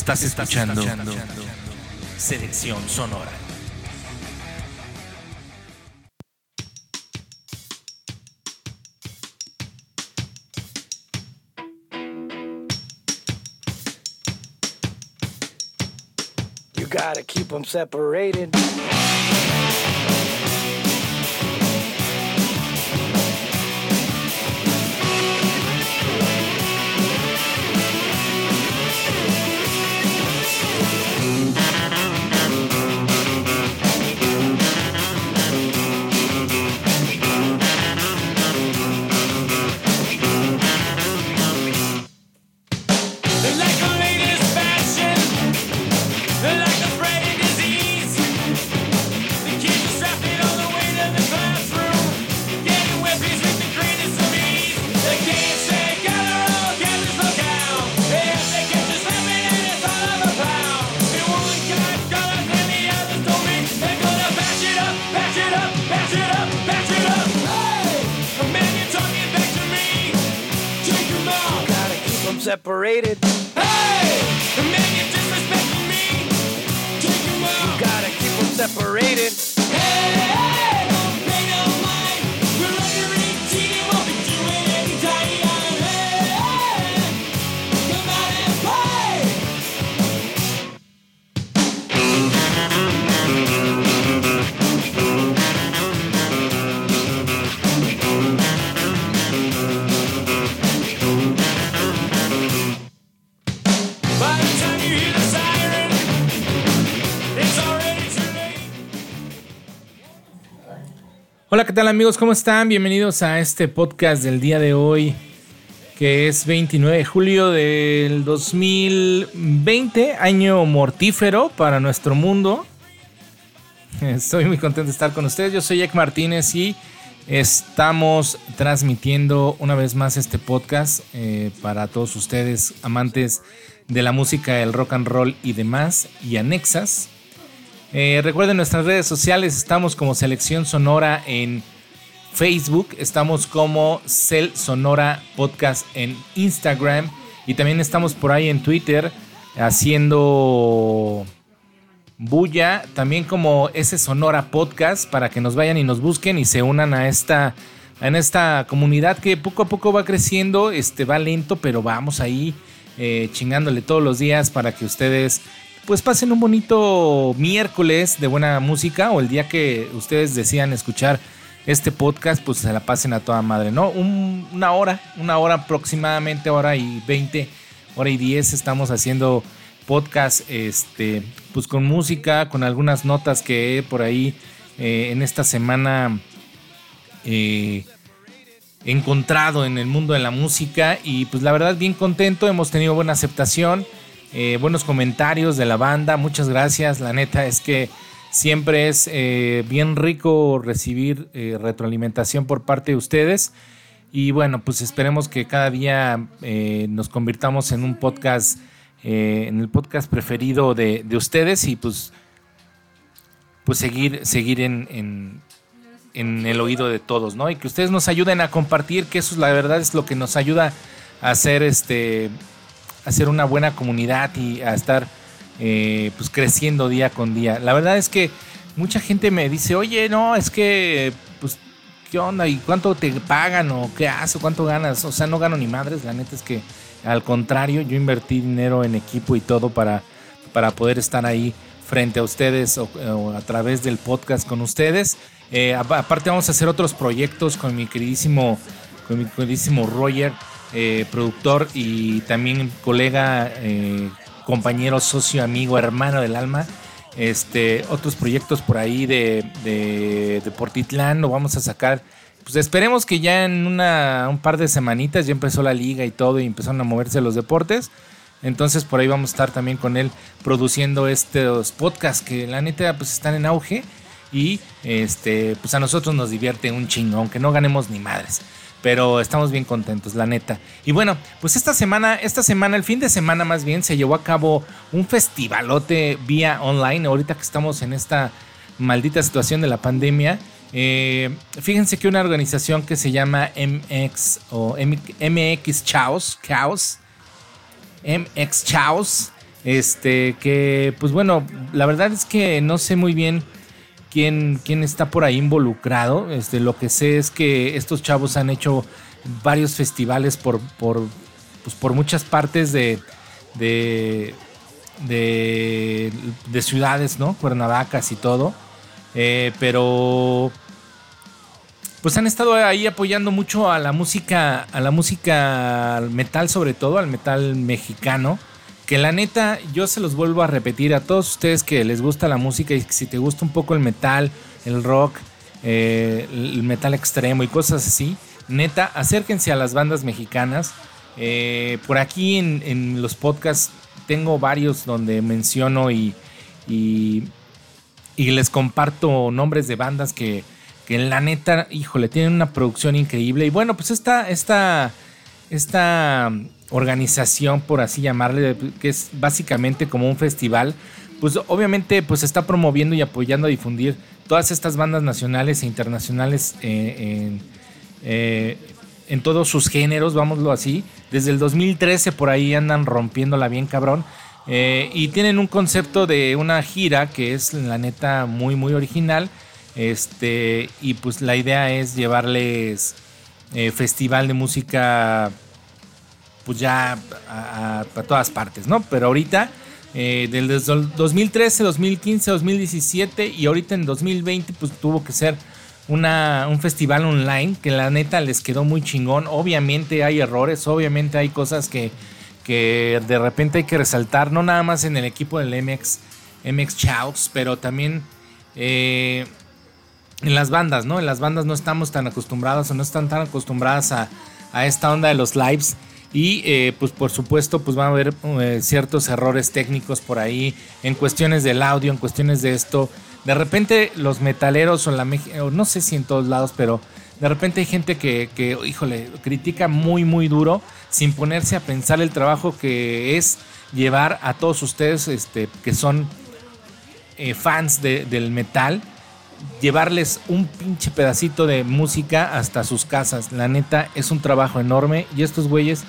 Estás escuchando Selección Sonora. You gotta keep them separated. Tal amigos? ¿Cómo están? Bienvenidos a este podcast del día de hoy, que es 29 de julio del 2020, año mortífero para nuestro mundo. Estoy muy contento de estar con ustedes. Yo soy Jack Martínez y estamos transmitiendo una vez más este podcast eh, para todos ustedes, amantes de la música, el rock and roll y demás, y anexas. Eh, recuerden nuestras redes sociales, estamos como Selección Sonora en Facebook, estamos como Cel Sonora Podcast en Instagram y también estamos por ahí en Twitter haciendo bulla, también como ese Sonora Podcast para que nos vayan y nos busquen y se unan a esta en esta comunidad que poco a poco va creciendo, este va lento, pero vamos ahí eh, chingándole todos los días para que ustedes pues pasen un bonito miércoles de buena música o el día que ustedes decían escuchar este podcast, pues se la pasen a toda madre, ¿no? Un- una hora, una hora aproximadamente, hora y 20, hora y 10 estamos haciendo podcast, este, pues con música, con algunas notas que he por ahí eh, en esta semana eh, encontrado en el mundo de la música y pues la verdad bien contento, hemos tenido buena aceptación, eh, buenos comentarios de la banda, muchas gracias, la neta es que siempre es eh, bien rico recibir eh, retroalimentación por parte de ustedes y bueno pues esperemos que cada día nos convirtamos en un podcast, en el podcast preferido de, de ustedes y pues pues seguir, seguir en, en- en el oído de todos, ¿no? Y que ustedes nos ayuden a compartir, que eso es la verdad es lo que nos ayuda a hacer este a hacer una buena comunidad y a estar eh, pues creciendo día con día. La verdad es que mucha gente me dice, oye, no, es que pues ¿qué onda? ¿Y cuánto te pagan? ¿O qué haces? ¿O ¿Cuánto ganas? O sea, no gano ni madres, la neta es que al contrario, yo invertí dinero en equipo y todo para, para poder estar ahí frente a ustedes o, a través del podcast con ustedes. Eh, apa- aparte vamos a hacer otros proyectos con mi queridísimo, con mi queridísimo Roger, eh, productor y también colega, eh, compañero, socio, amigo, hermano del alma. Este, otros proyectos por ahí de, de, de lo vamos a sacar. Pues esperemos que ya en una, un par de semanitas ya empezó la liga y todo y empezaron a moverse los deportes. Entonces por ahí vamos a estar también con él produciendo estos podcasts que la neta pues están en auge y este pues a nosotros nos divierte un chingo, aunque no ganemos ni madres. Pero estamos bien contentos, la neta. Y bueno, pues esta semana, esta semana, el fin de semana más bien, se llevó a cabo un festivalote vía online. Ahorita que estamos en esta maldita situación de la pandemia. eh, fíjense que una organización que se llama MX o MX Chaos, Chaos, MX Chaos, Este, que pues bueno, la verdad es que no sé muy bien quién, quién está por ahí involucrado. Este, lo que sé es que estos chavos han hecho varios festivales por, por, pues, por muchas partes de, de, de, de ciudades, ¿no? Cuernavacas y todo. Eh, pero pues han estado ahí apoyando mucho a la música, a la música al metal sobre todo, al metal mexicano. Que la neta, yo se los vuelvo a repetir a todos ustedes que les gusta la música y si te gusta un poco el metal, el rock, eh, el metal extremo y cosas así, neta, acérquense a las bandas mexicanas. Eh, por aquí en, en los podcasts tengo varios donde menciono y, y, y les comparto nombres de bandas que, que la neta, híjole, tienen una producción increíble. Y bueno, pues esta, esta, esta organización, por así llamarle, que es básicamente como un festival, pues obviamente pues está promoviendo y apoyando a difundir todas estas bandas nacionales e internacionales eh, en, eh, en todos sus géneros, vámoslo así. Desde el 2013 por ahí andan rompiéndola bien cabrón. Eh, y tienen un concepto de una gira que es la neta muy muy original. Este, y pues la idea es llevarles festival de música pues ya a, todas partes, ¿no? Pero ahorita, eh, del desde el 2013, 2015, 2017 y ahorita en 2020 pues tuvo que ser una, un festival online que la neta les quedó muy chingón. Obviamente hay errores, obviamente hay cosas que, que de repente hay que resaltar, no nada más en el equipo del MX, MX Chaux, pero también eh, en las bandas, ¿no? En las bandas no estamos tan acostumbrados o no están tan acostumbradas a, a esta onda de los lives. Y eh, pues por supuesto pues van a haber eh, ciertos errores técnicos por ahí en cuestiones del audio, en cuestiones de esto. De repente los metaleros o la o no sé si en todos lados, pero de repente hay gente que, que, híjole, critica muy muy duro sin ponerse a pensar el trabajo que es llevar a todos ustedes este, que son eh, fans de- del metal llevarles un pinche pedacito de música hasta sus casas. La neta es un trabajo enorme y estos güeyes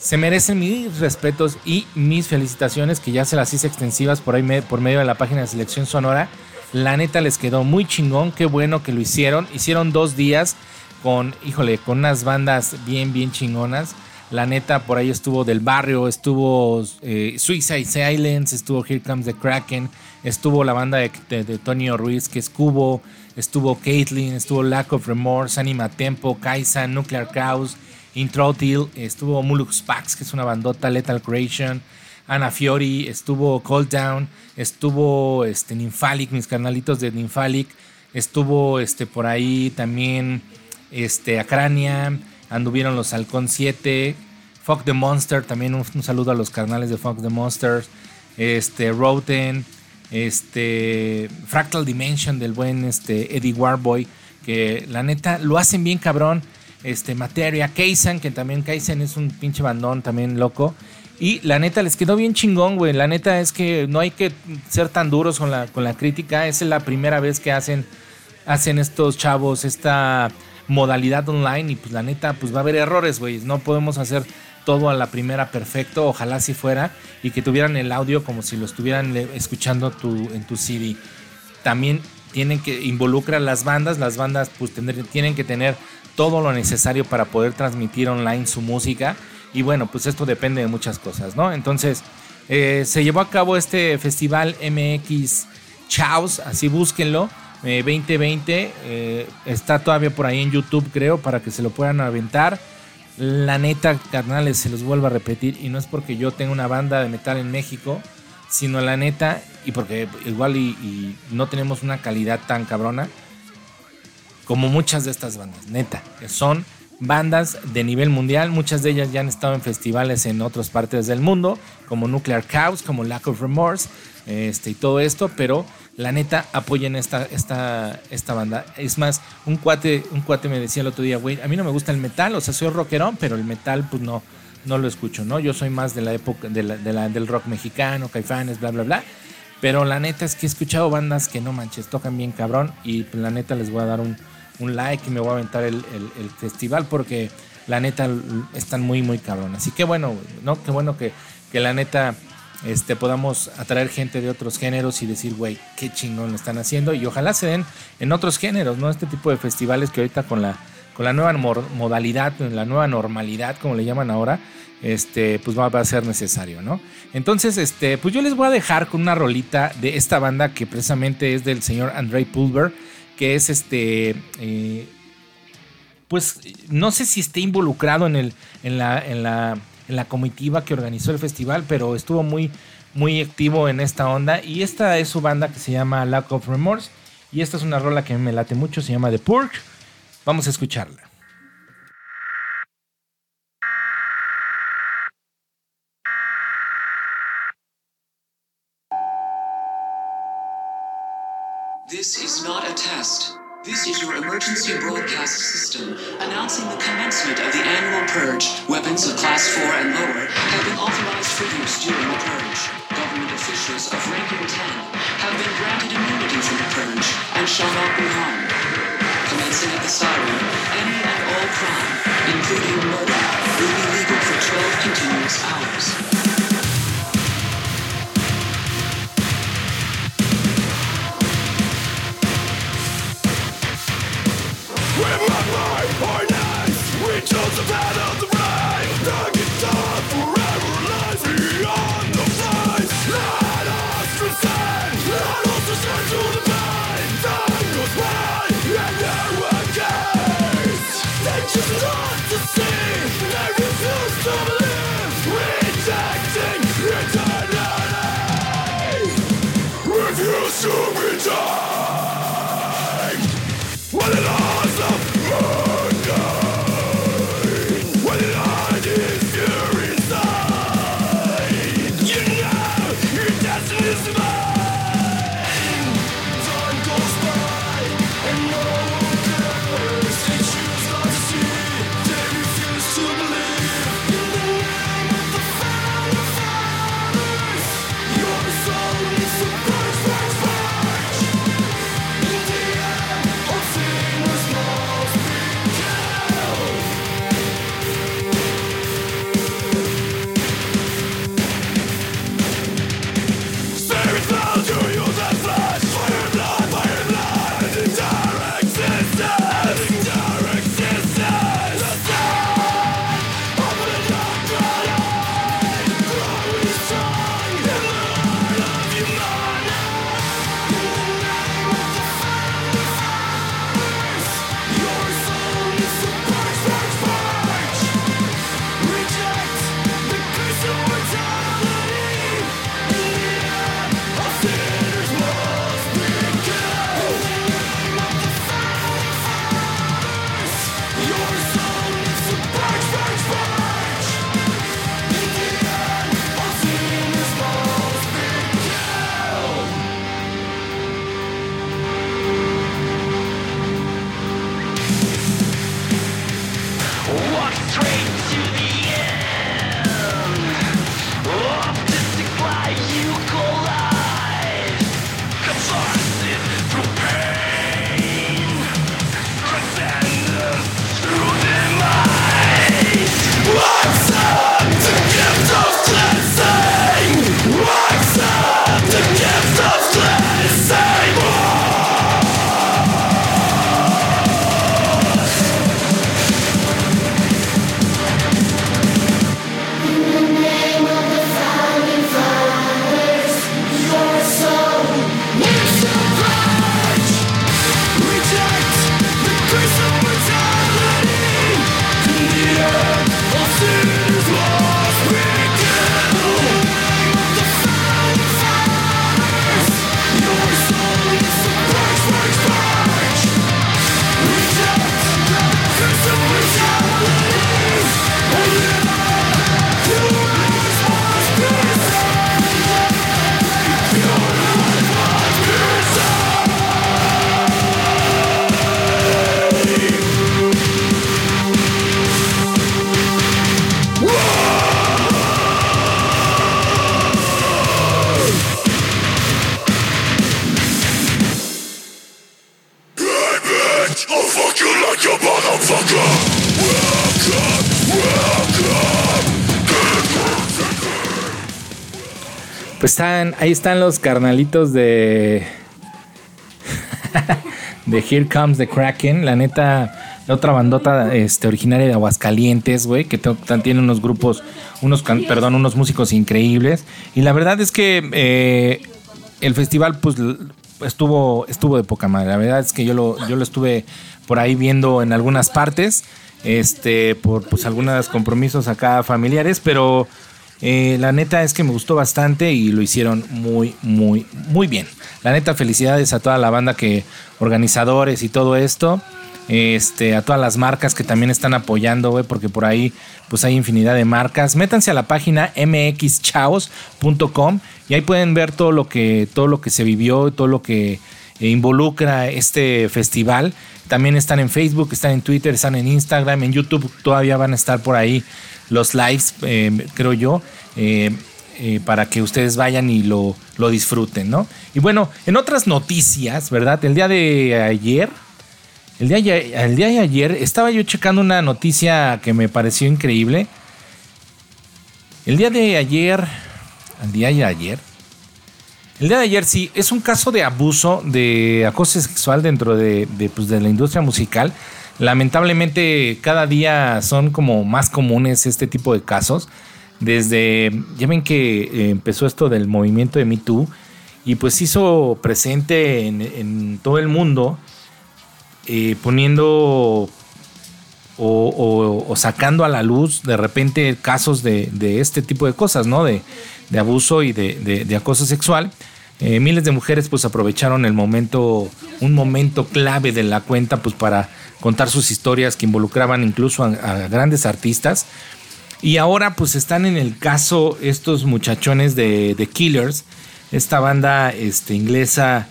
se merecen mis respetos y mis felicitaciones que ya se las hice extensivas por ahí por medio de la página de selección sonora. La neta les quedó muy chingón, qué bueno que lo hicieron. Hicieron dos días con, híjole, con unas bandas bien, bien chingonas. La neta, por ahí estuvo Del Barrio, estuvo eh, Suicide Silence, estuvo Here Comes the Kraken, estuvo la banda de, de, de Ruiz, que es Cubo, estuvo Caitlyn, estuvo Lack of Remorse, Anima Tempo, Kaisan, Nuclear Chaos, Introtil, estuvo Mulux Pax, que es una bandota, Lethal Creation, Ana Fiori, estuvo Cold Down, estuvo este, Nymphalic, mis carnalitos de Nymphalic, estuvo este, por ahí también este, Acrania, anduvieron los Halcón 7, Fuck the Monster, también un, saludo a los carnales de Fuck the Monsters, este, Roten, este, Fractal Dimension del buen este, Eddie Warboy, que la neta lo hacen bien cabrón. Este, Materia, Kaizen, que también Kaizen es un pinche bandón también loco. Y la neta les quedó bien chingón, güey. La neta es que no hay que ser tan duros con la, con la crítica. Es la primera vez que hacen, hacen estos chavos esta modalidad online. Y pues la neta, pues va a haber errores, güey. No podemos hacer todo a la primera perfecto. Ojalá si fuera. Y que tuvieran el audio como si lo estuvieran escuchando tu, en tu CD. También tienen que involucrar las bandas. Las bandas pues tienen que tener todo lo necesario para poder transmitir online su música. Y bueno, pues esto depende de muchas cosas, ¿no? Entonces, eh, se llevó a cabo este festival MX Chaos, así búsquenlo, eh, 2020. eh, está todavía por ahí en YouTube, creo, para que se lo puedan aventar. La neta, carnales, se los vuelvo a repetir, y no es porque yo tenga una banda de metal en México, sino la neta, y porque igual y no tenemos una calidad tan cabrona, como muchas de estas bandas, neta, que son bandas de nivel mundial, muchas de ellas ya han estado en festivales en otras partes del mundo, como Nuclear Chaos, como Lack of Remorse, este, y todo esto, pero la neta apoyen esta, esta, esta banda. Es más, un cuate, un cuate me decía el otro día, güey, a mí no me gusta el metal, o sea, soy rockerón, pero el metal, pues no, no lo escucho, ¿no? Yo soy más de la época de la- del rock mexicano, caifanes, bla, bla, bla. Pero la neta es que he escuchado bandas que no manches, tocan bien cabrón. Y pues, la neta les voy a dar un, un like y me voy a aventar el, el- festival porque la neta están muy, muy cabrón. Así que bueno, ¿no? Qué bueno que, que la neta este, podamos atraer gente de otros géneros y decir, güey, qué chingón lo están haciendo. Y ojalá se den en otros géneros, ¿no? Este tipo de festivales que ahorita con la, con la nueva modalidad, la nueva normalidad, como le llaman ahora, este, pues va, va a ser necesario, ¿no? Entonces, este, pues yo les voy a dejar con una rolita de esta banda que precisamente es del señor Andrei Pulver, que es este. eh, pues no sé si esté involucrado en, el, en, la, en, la, en la comitiva que organizó el festival, pero estuvo muy, muy activo en esta onda. Y esta es su banda que se llama Lack of Remorse. Y esta es una rola que me late mucho, se llama The Purge. Vamos a escucharla. This is not a test. This is your emergency broadcast system announcing the commencement of the annual purge. Weapons of class 4 and lower have been authorized for use during the purge. Government officials of ranking 10 have been granted immunity from the purge and shall not be harmed. Commencing at the siren, any and all crime, including murder, will be legal for 12 continuous hours. Just not to see, ahí están los carnalitos de. de Here Comes the Kraken. La neta, la otra bandota este, originaria de Aguascalientes, güey, que tiene unos grupos, unos, perdón, unos músicos increíbles. Y la verdad es que eh, el festival, pues, estuvo, estuvo de poca madre. La verdad es que yo lo, yo lo estuve por ahí viendo en algunas partes, este, por pues algunos compromisos acá familiares, pero eh, la neta es que me gustó bastante y lo hicieron muy, muy, muy bien. La neta, felicidades a toda la banda que, organizadores y todo esto. Este, a todas las marcas que también están apoyando, güey, porque por ahí pues hay infinidad de marcas. Métanse a la página mxchaos.com y ahí pueden ver todo lo que, todo lo que se vivió, todo lo que eh, involucra este festival. También están en Facebook, están en Twitter, están en Instagram, en YouTube todavía van a estar por ahí los lives, eh, creo yo, eh, eh, para que ustedes vayan y lo, lo disfruten, ¿no? Y bueno, en otras noticias, ¿verdad? El día de ayer, el día, el día de ayer estaba yo checando una noticia que me pareció increíble. El día de ayer, el día de ayer, el día de ayer sí, es un caso de abuso, de acoso sexual dentro de, de, pues, de la industria musical. Lamentablemente cada día son como más comunes este tipo de casos. Desde, ya ven que eh, empezó esto del movimiento de Me Too y pues hizo presente en, todo el mundo eh, poniendo o, sacando a la luz de repente casos de, este tipo de cosas, ¿no? De, de abuso y de acoso sexual. Eh, miles de mujeres pues aprovecharon el momento, un momento clave de la cuenta pues para contar sus historias que involucraban incluso a, grandes artistas. Y ahora pues están en el caso estos muchachones de, de Killers, esta banda este, inglesa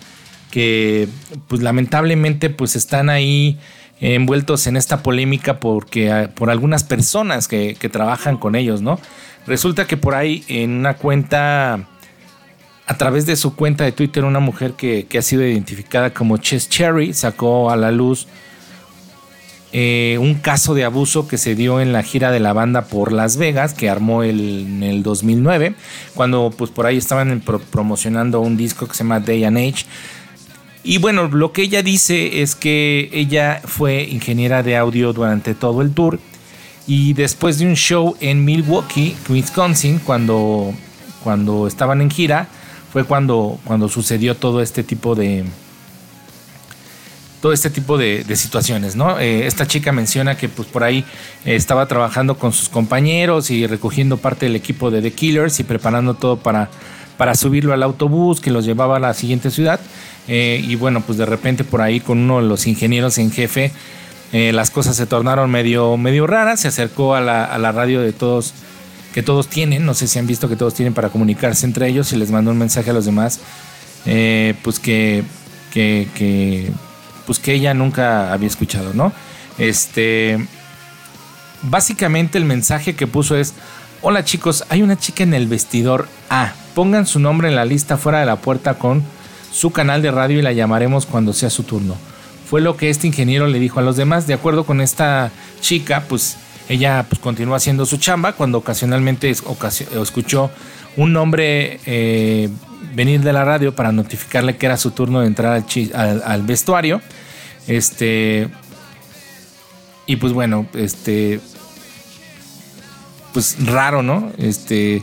que pues lamentablemente pues están ahí envueltos en esta polémica porque ah, por algunas personas que, que trabajan con ellos, ¿no? Resulta que por ahí en una cuenta, a través de su cuenta de Twitter, una mujer que, ha sido identificada como Chess Cherry sacó a la luz eh, un caso de abuso que se dio en la gira de la banda por Las Vegas, que armó el- en el 2009, cuando pues por ahí estaban promocionando un disco que se llama Day and Age. Y bueno, lo que ella dice es que ella fue ingeniera de audio durante todo el tour y después de un show en Milwaukee, Wisconsin, cuando, cuando estaban en gira, cuando, cuando sucedió todo este tipo de, todo este tipo de, situaciones, ¿no? Eh, esta chica menciona que pues por ahí eh, estaba trabajando con sus compañeros y recogiendo parte del equipo de The Killers y preparando todo para, para subirlo al autobús que los llevaba a la siguiente ciudad. Eh, y bueno, pues de repente por ahí con uno de los ingenieros en jefe, las cosas se tornaron medio, medio raras. Se acercó a la, a la radio de todos, que todos tienen, no sé si han visto que todos tienen para comunicarse entre ellos y les mandó un mensaje a los demás, eh, pues que, que, que, pues que ella nunca había escuchado, ¿no? Este, básicamente el mensaje que puso es, hola chicos, hay una chica en el vestidor A, pongan su nombre en la lista fuera de la puerta con su canal de radio y la llamaremos cuando sea su turno. Fue lo que este ingeniero le dijo a los demás. De acuerdo con esta chica, pues ella pues, continuó haciendo su chamba cuando ocasionalmente ocasio- escuchó un nombre eh, venir de la radio para notificarle que era su turno de entrar al, al- al vestuario. Este. Y pues bueno, este. Pues raro, ¿no? Este.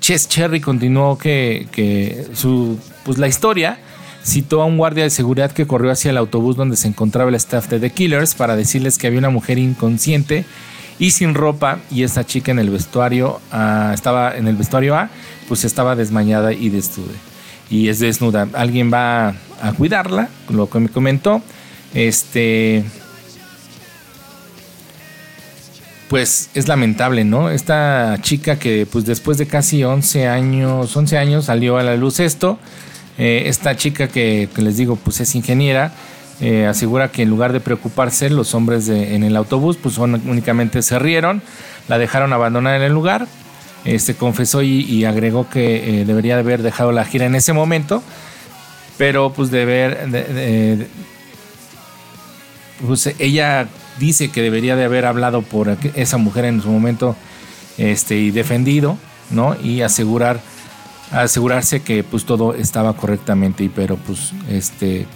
Chess Cherry continuó que, que su. Pues la historia citó a un guardia de seguridad que corrió hacia el autobús donde se encontraba el staff de The Killers para decirles que había una mujer inconsciente y sin ropa y esta chica en el vestuario ah, estaba en el vestuario A pues estaba desmayada y desnuda y es desnuda alguien va a cuidarla lo que me comentó este pues es lamentable, ¿no? Esta chica que pues después de casi 11 años, 11 años salió a la luz esto. Eh, esta chica que les digo pues es ingeniera, eh, asegura que en lugar de preocuparse los hombres en el autobús pues únicamente se rieron, la dejaron abandonada en el lugar, se confesó y, agregó que eh, debería de haber dejado la gira en ese momento, pero pues de de- pues ella dice que debería de haber hablado por esa mujer en su momento este, y defendido, ¿no? Y asegurar asegurarse que pues todo estaba correctamente y pero pues este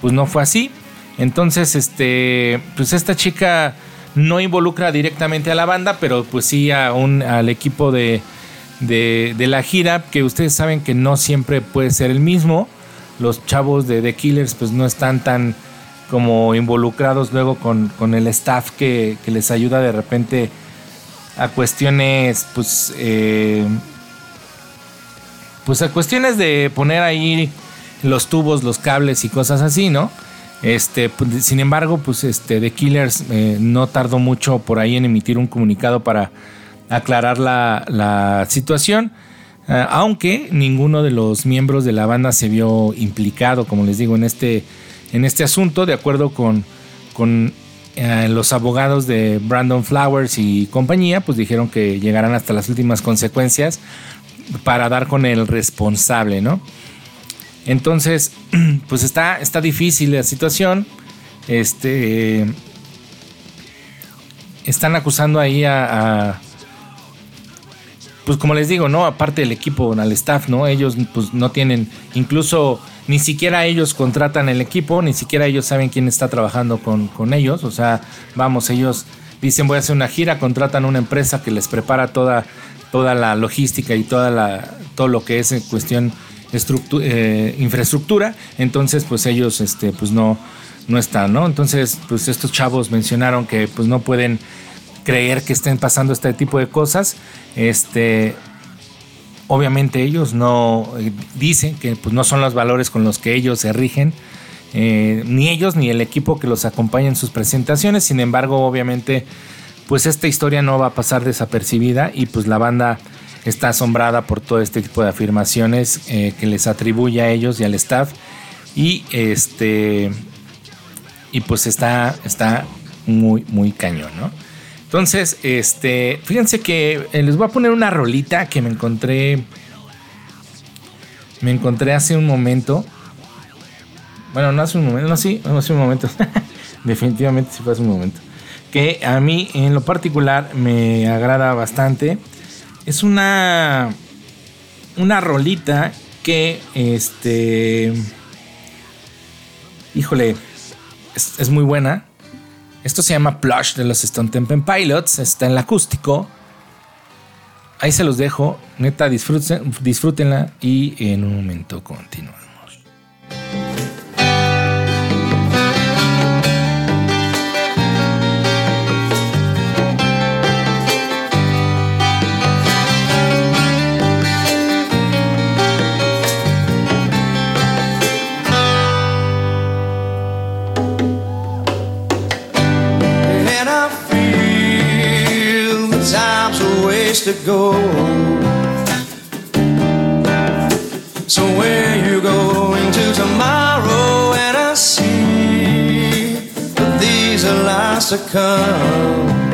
pues no fue así. Entonces, este, pues esta chica no involucra directamente a la banda, pero pues sí a un, al equipo de, de, de la gira, que ustedes saben que no siempre puede ser el mismo. Los chavos de The Killers pues no están tan como involucrados luego con, con el staff que, que les ayuda de repente a cuestiones pues eh, pues a cuestiones de poner ahí los tubos, los cables y cosas así, ¿no? Este, pues, sin embargo, pues este, The Killers eh, no tardó mucho por ahí en emitir un comunicado para aclarar la, situación, eh, aunque ninguno de los miembros de la banda se vio implicado, como les digo, en este, en este asunto, de acuerdo con, con eh, los abogados de Brandon Flowers y compañía, pues dijeron que llegarán hasta las últimas consecuencias para dar con el responsable, ¿no? Entonces, pues está, está difícil la situación. Este. Están acusando ahí a, Pues como les digo, ¿no? Aparte del equipo, al staff, ¿no? Ellos pues no tienen. Incluso ni siquiera ellos contratan el equipo, ni siquiera ellos saben quién está trabajando con, con ellos. O sea, vamos, ellos dicen voy a hacer una gira, contratan una empresa que les prepara toda, toda la logística y toda la, todo lo que es en cuestión eh, infraestructura, entonces pues ellos este, pues no, no están, ¿no? Entonces pues estos chavos mencionaron que pues no pueden creer que estén pasando este tipo de cosas, este, obviamente ellos no eh, dicen que pues no son los valores con los que ellos se rigen, eh, ni ellos ni el equipo que los acompaña en sus presentaciones, sin embargo obviamente pues esta historia no va a pasar desapercibida y pues la banda está asombrada por todo este tipo de afirmaciones eh, que les atribuye a ellos y al staff. Y este y pues está está muy muy cañón no entonces este fíjense que eh, les voy a poner una rolita que me encontré me encontré hace un momento. Bueno no hace un momento no sí no hace un momento. Definitivamente sí fue hace un momento. Que a mí en lo particular me agrada bastante es una una rolita que este híjole es, muy buena. Esto se llama Plush de los Stone Temple Pilots está en el acústico. Ahí se los dejo. Neta disfrútenla y en un momento continuamos ways to go. So where you going to tomorrow? And I see that these are lies to come.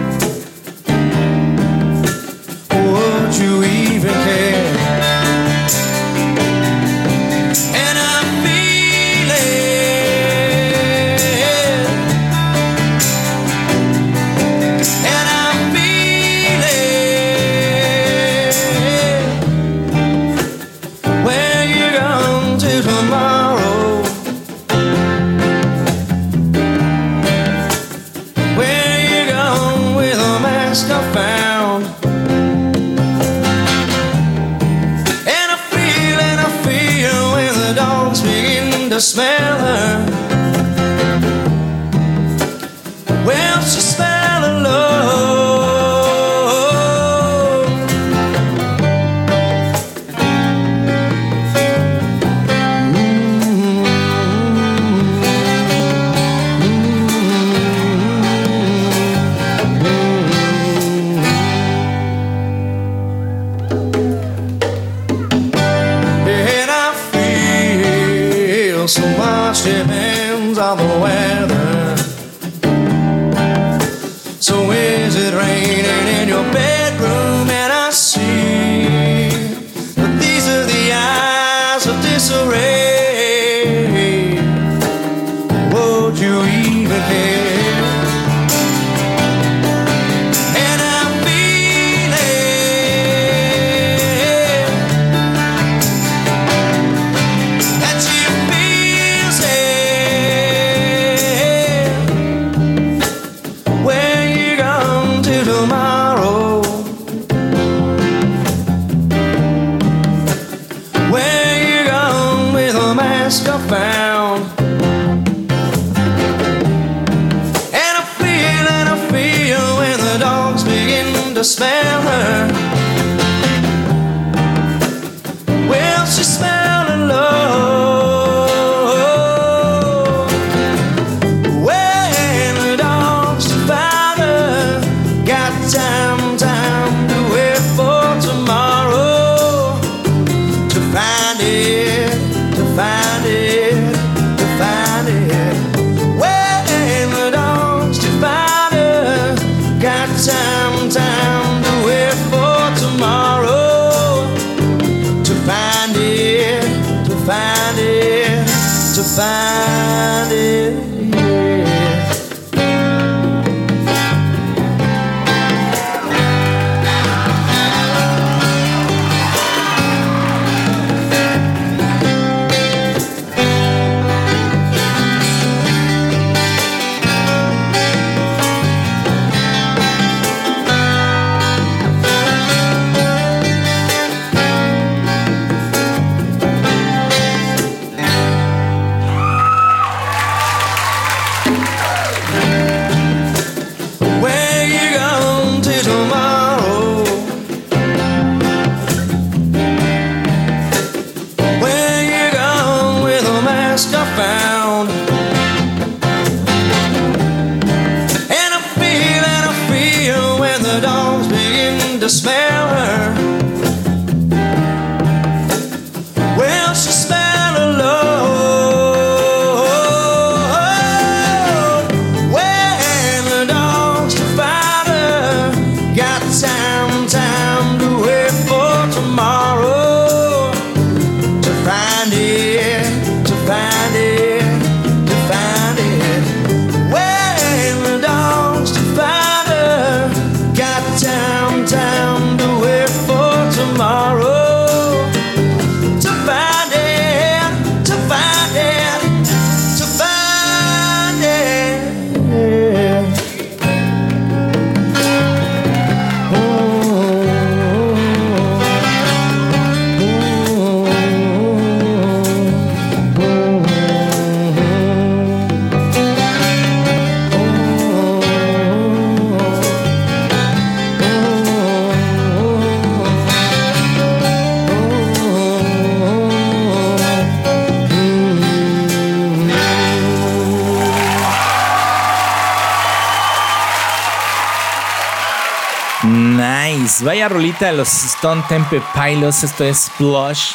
Stone Temple Pilots. Esto es Blush.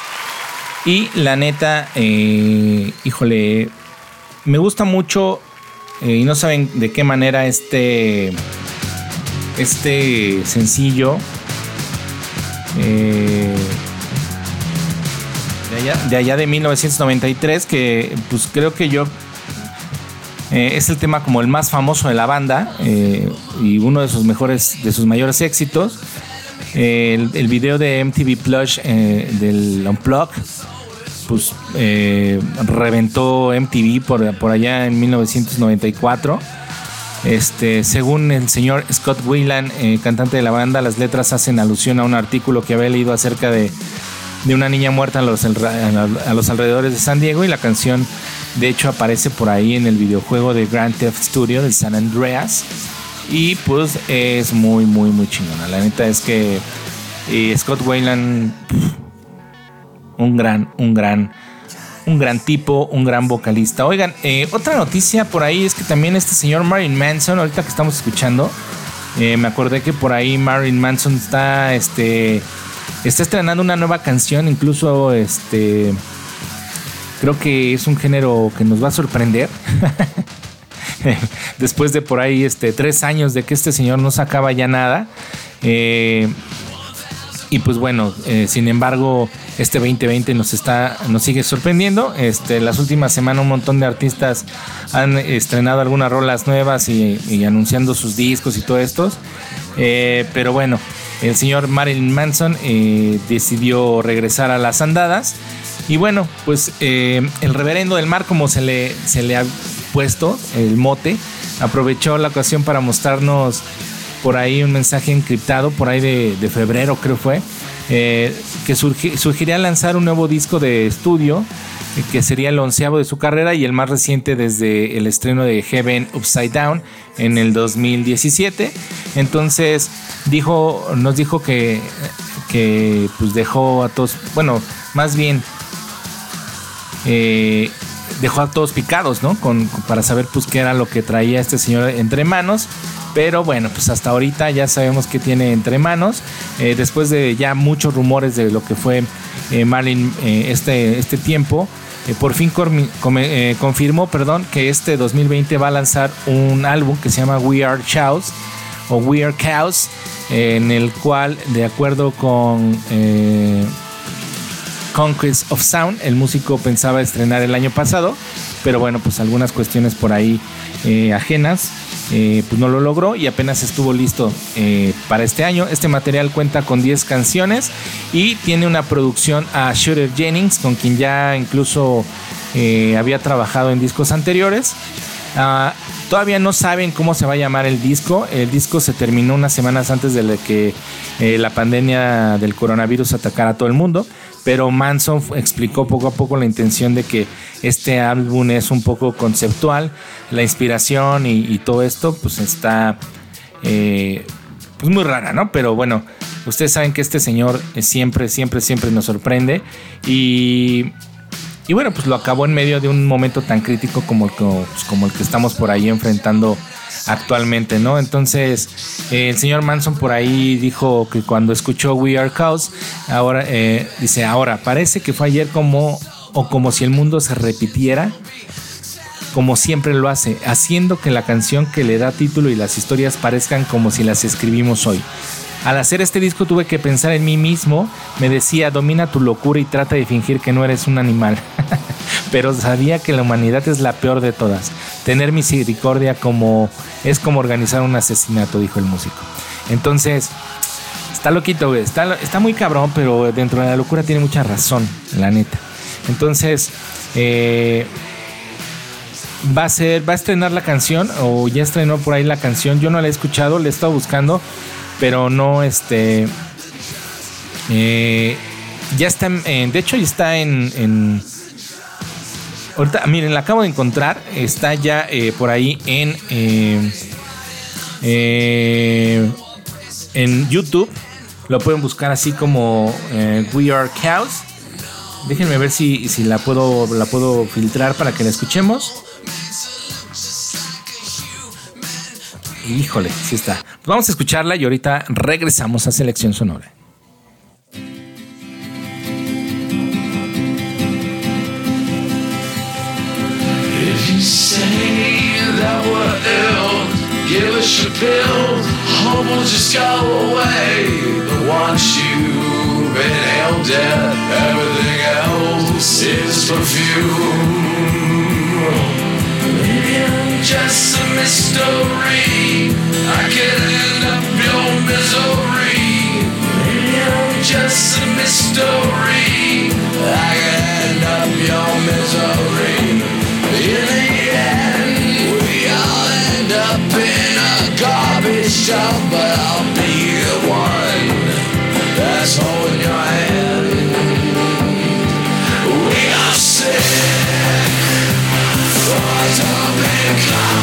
Y la neta, eh, híjole, me gusta mucho. eh, y no saben de qué manera este. Este sencillo. eh, de, allá, de allá de 1993. Que pues creo que yo es el tema como el más famoso de la banda y uno de sus mejores, de sus mayores éxitos. El, video de MTV Plush eh, del Unplug, pues eh, reventó MTV por, por allá en 1994. Este, según el señor Scott Whelan, eh, cantante de la banda, las letras hacen alusión a un artículo que había leído acerca de, de una niña muerta a los, a los alrededores de San Diego y la canción de hecho aparece por ahí en el videojuego de Grand Theft Studio de San Andreas y pues es muy muy muy chingona la neta es que Scott Wayland un gran un gran un gran tipo, un gran vocalista. Oigan, eh, otra noticia por ahí es que también este señor Marilyn Manson, ahorita que estamos escuchando, eh, me acordé que por ahí Marilyn Manson está, este, está estrenando una nueva canción, incluso, este, creo que es un género que nos va a sorprender. Después de por ahí, este, tres años de que este señor no sacaba ya nada. Eh, y pues bueno, eh, sin embargo, este 2020 nos está, nos sigue sorprendiendo. Este, las últimas semanas un montón de artistas han estrenado algunas rolas nuevas y, y anunciando sus discos y todo esto. Eh, pero bueno, el señor Marilyn Manson decidió regresar a las andadas. Y bueno, pues el reverendo del mar, como se le, se le puesto el mote, aprovechó la ocasión para mostrarnos por ahí un mensaje encriptado, por ahí de, febrero creo fue, eh, que surgi- sugería lanzar un nuevo disco de estudio que sería el onceavo de su carrera y el más reciente desde el estreno de Heaven Upside Down en el 2017. Entonces dijo, nos dijo que, que pues dejó a todos, bueno, más bien eh, dejó a todos picados, ¿no? Con, para saber pues qué era lo que traía este señor entre manos. Pero bueno, pues hasta ahorita ya sabemos qué tiene entre manos. Eh, después de ya muchos rumores de lo que fue eh, Marlin eh, este, este tiempo, eh, por fin confirmó perdón, que este 2020 va a lanzar un álbum que se llama We Are Cows o We Are Cows, en el cual, de acuerdo con Conquest of Sound, el músico pensaba estrenar el año pasado, pero bueno, pues algunas cuestiones por ahí eh, ajenas, eh, pues no lo logró y apenas estuvo listo eh, para este año. Este material cuenta con 10 canciones y tiene una producción a Shooter Jennings, con quien ya incluso eh, había trabajado en discos anteriores. Ah, todavía no saben cómo se va a llamar el disco. El disco se terminó unas semanas antes de que la pandemia del coronavirus atacara a todo el mundo. Pero Manson explicó poco a poco la intención de que este álbum es un poco conceptual. La inspiración y, y todo esto, pues está eh, pues muy rara, ¿no? Pero bueno, ustedes saben que este señor eh, siempre, siempre, siempre nos sorprende. Y y bueno, pues lo acabó en medio de un momento tan crítico como el que, pues, como el que estamos por ahí enfrentando actualmente, ¿no? Entonces, el señor Manson por ahí dijo que cuando escuchó We Are Cows, ahora eh, dice, ahora, parece que fue ayer como, o como si el mundo se repitiera, como siempre lo hace, haciendo que la canción que le da título y las historias parezcan como si las escribimos hoy. Al hacer este disco tuve que pensar en mí mismo, me decía, domina tu locura y trata de fingir que no eres un animal. Pero sabía que la humanidad es la peor de todas. Tener misericordia como es como organizar un asesinato, dijo el músico. Entonces, está loquito, güey. Está, muy cabrón, pero dentro de la locura tiene mucha razón, la neta. Entonces, eh, va a ser, va a estrenar la canción o ya estrenó por ahí la canción. Yo no la he escuchado, la he estado buscando, pero no, este, eh, ya está, en- de hecho ya está en, ahorita, miren, la acabo de encontrar, está ya eh, por ahí en, eh, eh, en YouTube. Lo pueden buscar así como eh, We Are Cows. Déjenme ver si, si la puedo la puedo filtrar para que la escuchemos. Híjole, sí está. Pues vamos a escucharla y ahorita regresamos a Selección Sonora. If you say that we're ill, give us your pills. Hope will just go away. But once you've inhaled it, everything else is perfume. Just a mystery. I could end up your misery. Maybe I'm just a mystery.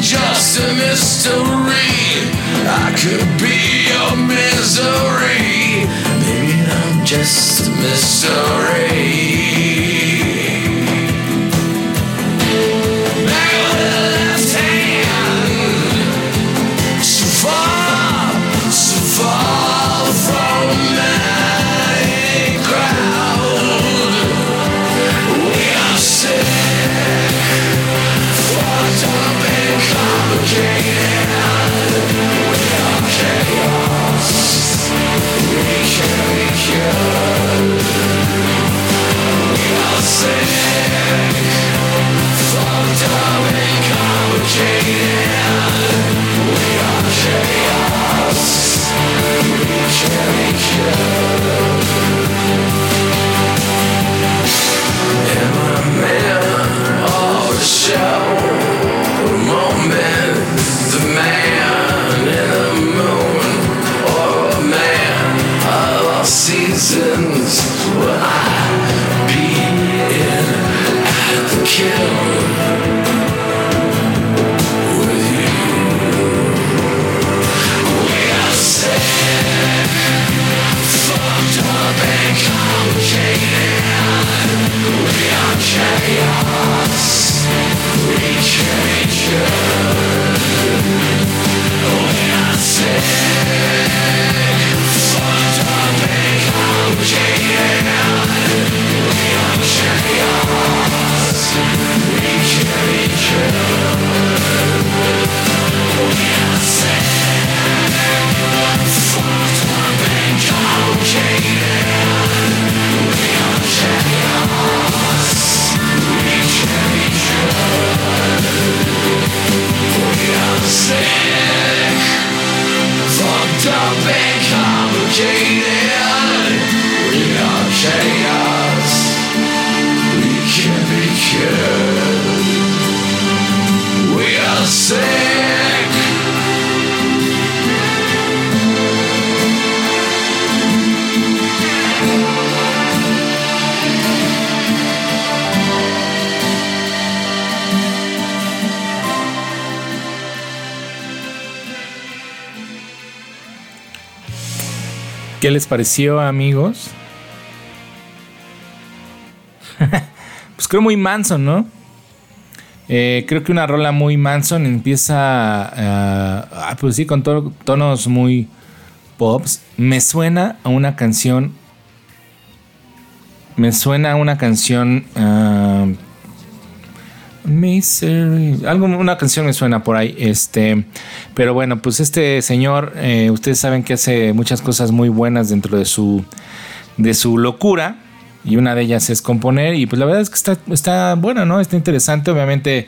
just a mystery. I could be your misery. Maybe I'm just a mystery. Complicated, we are changed. Les pareció, amigos? pues creo muy Manson, ¿no? Eh, creo que una rola muy Manson empieza, ah, pues sí, con to- tonos muy pops. Me suena a una canción. Me suena a una canción. ah, Una canción me suena por ahí. Este. Pero bueno, pues este señor. eh, ustedes saben que hace muchas cosas muy buenas dentro de su. de su locura. Y una de ellas es componer. Y pues la verdad es que está, está buena, ¿no? Está interesante. Obviamente.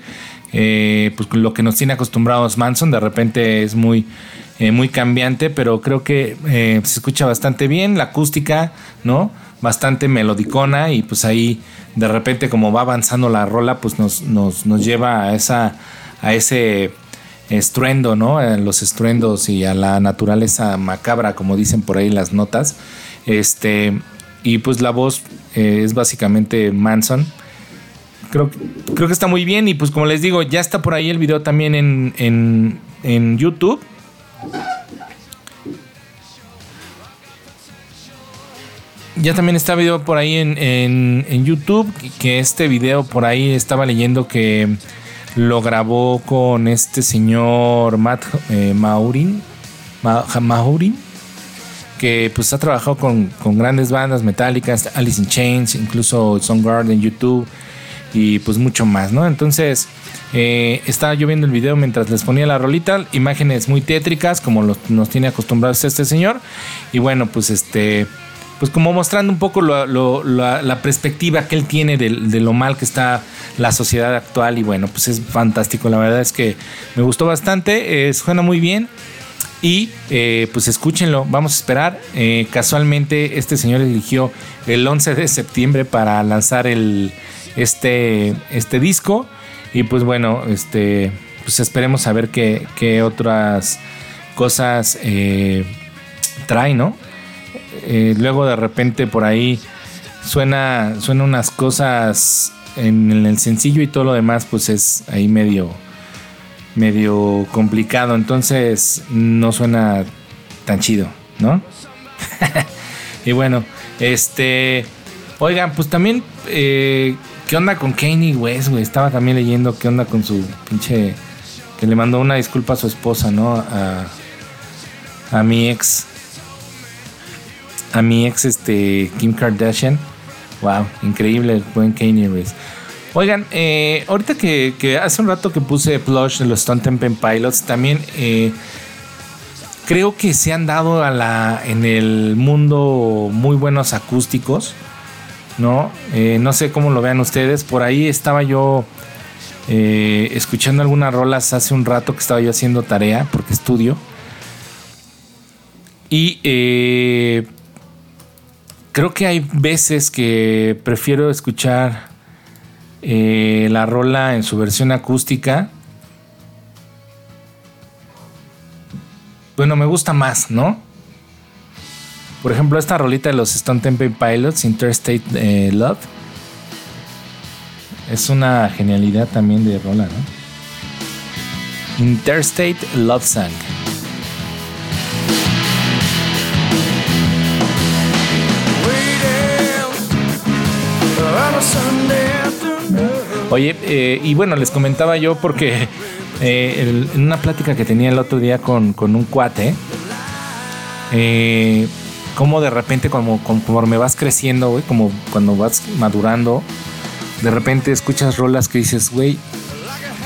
eh, pues lo que nos tiene acostumbrados Manson. De repente es muy. eh, muy cambiante. Pero creo que se escucha bastante bien. La acústica, ¿no? Bastante melodicona. Y pues ahí de repente como va avanzando la rola, pues nos, nos, nos lleva a esa a ese estruendo, ¿no? A los estruendos y a la naturaleza macabra, como dicen por ahí las notas. Este, y pues la voz eh, es básicamente Manson. Creo, creo que está muy bien y pues como les digo, ya está por ahí el video también en, en, en YouTube. Ya también está video por ahí en, en- en YouTube. Que este video por ahí estaba leyendo que lo grabó con este señor Matt eh, Maurin. Ma- Maurin. Que pues ha trabajado con, con grandes bandas metálicas, Alice in Chains, incluso Soundgarden, YouTube y pues mucho más, ¿no? Entonces eh, estaba yo viendo el video mientras les ponía la rolita, imágenes muy tétricas como los- nos tiene acostumbrados este señor y bueno pues este pues como mostrando un poco la, perspectiva que él tiene de, de lo mal que está la sociedad actual y bueno pues es fantástico, la verdad es que me gustó bastante, eh, suena muy bien. Y eh, pues escúchenlo, vamos a esperar. Eh, casualmente este señor eligió el 11 de septiembre para lanzar el, este, este disco. Y pues bueno, este, pues esperemos a ver qué, qué otras cosas eh, trae, ¿no? Eh, luego de repente por ahí suena, suena unas cosas en, el sencillo y todo lo demás pues es ahí medio medio complicado, entonces no suena tan chido, ¿no? y bueno, este, oigan, pues también, eh, ¿qué onda con Kanye West, güey? Estaba también leyendo qué onda con su pinche, que le mandó una disculpa a su esposa, ¿no? A, a mi ex, a mi ex, este, Kim Kardashian. Wow, increíble el buen Kanye West. Oigan, eh, ahorita que, hace un rato que puse Plush de los Stone Pilots, también eh, creo que se han dado a la, en el mundo muy buenos acústicos, ¿no? Eh, no sé cómo lo vean ustedes. Por ahí estaba yo escuchando algunas rolas hace un rato que estaba yo haciendo tarea, porque estudio. Y creo que hay veces que prefiero escuchar eh, la rola en su versión acústica. Bueno, me gusta más, ¿no? Por ejemplo, esta rolita de los Stone Temple Pilots, Interstate eh, Love. Es una genialidad también de rola, ¿no? Interstate Love Song. Oye, eh, y bueno, les comentaba yo porque eh, en una plática que tenía el otro día con, con un cuate, eh, como de repente, como conforme vas creciendo, güey, como cuando vas madurando, de repente escuchas rolas que dices, güey,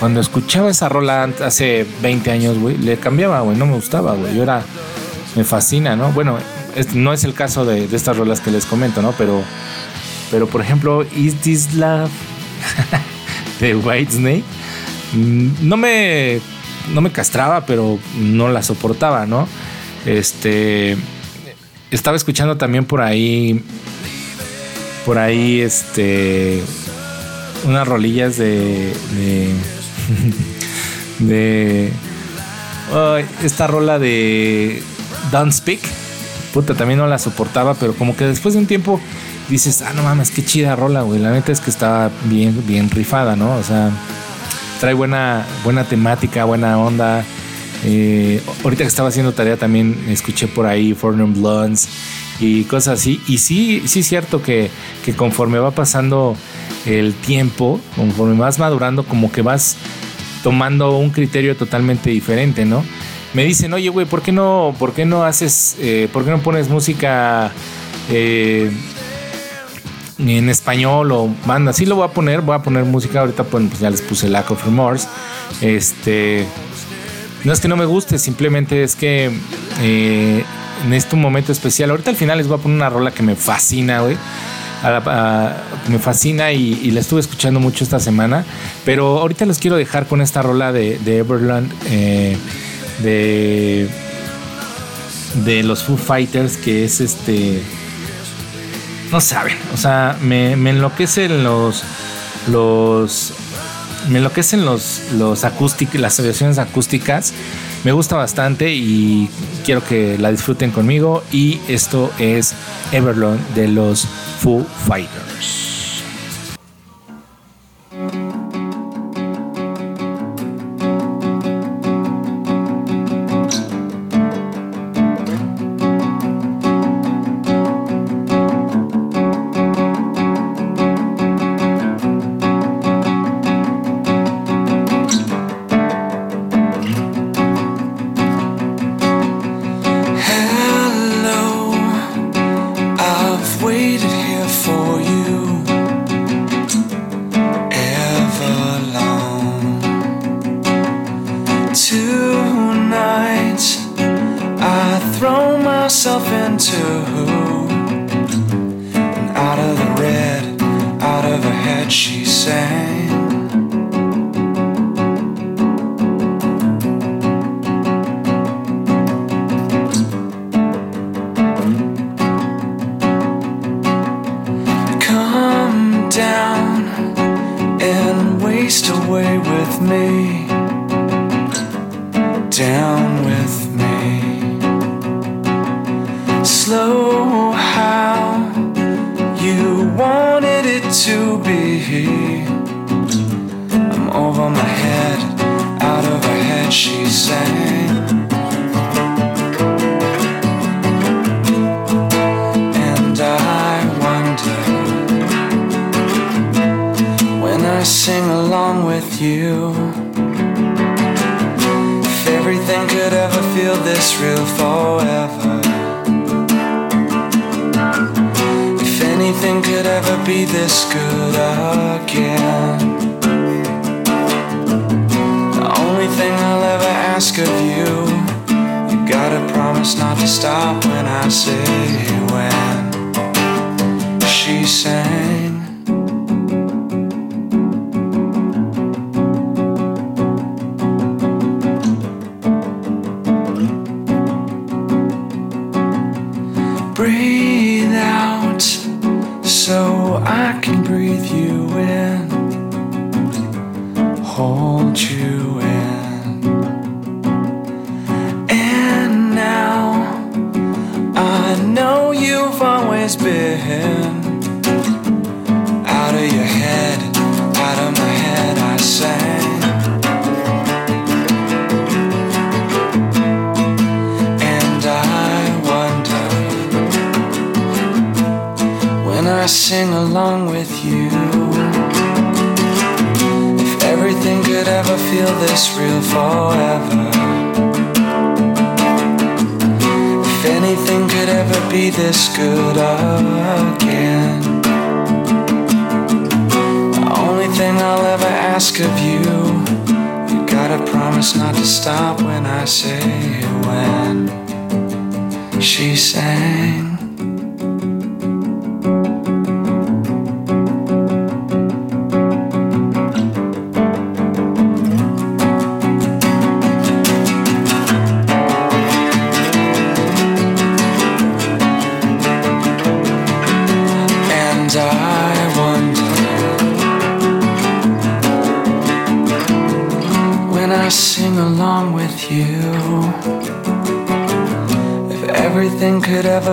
cuando escuchaba esa rola hace 20 años, güey, le cambiaba, güey, no me gustaba, güey. Yo era, me fascina, ¿no? Bueno, no es el caso de, de estas rolas que les comento, ¿no? Pero, pero por ejemplo, Is This Love de Whitesnake, mm, no me, no me castraba, pero no la soportaba, ¿no? Este, estaba escuchando también por ahí, por ahí, este, unas rolillas de, de, de esta rola de Don't Speak. Puta, también no la soportaba, pero como que después de un tiempo dices, ah, no mames, qué chida rola, güey. La neta es que estaba bien, bien rifada, ¿no? O sea, trae buena, buena temática, buena onda. Eh, ahorita que estaba haciendo tarea también escuché por ahí Fornum Blondes y cosas así. Y sí, sí es cierto que, que conforme va pasando el tiempo, conforme vas madurando, como que vas tomando un criterio totalmente diferente, ¿no? Me dicen, oye, güey, ¿por qué no, por qué no haces, eh, por qué no pones música eh, en español o banda? Sí lo voy a poner, voy a poner música ahorita, pues, ya les puse Lack of Remorse. Este, no es que no me guste, simplemente es que eh, en este momento especial, ahorita al final les voy a poner una rola que me fascina, güey. Me fascina y, la estuve escuchando mucho esta semana. Pero ahorita los quiero dejar con esta rola de, de Everland, eh, de, de los Foo Fighters, que es este. No saben, o sea, me, me enloquecen los. los me enloquecen los, los acústicos, las versiones acústicas. Me gusta bastante y quiero que la disfruten conmigo. Y esto es Everlong de los Foo Fighters. Waste away with me. Down with me. Slow how you wanted it to be. I'm over my head, out of her head, she sang. You. If everything could ever feel this real forever. If anything could ever be this good again. The only thing I'll ever ask of you, you gotta promise not to stop when I say when. She sang.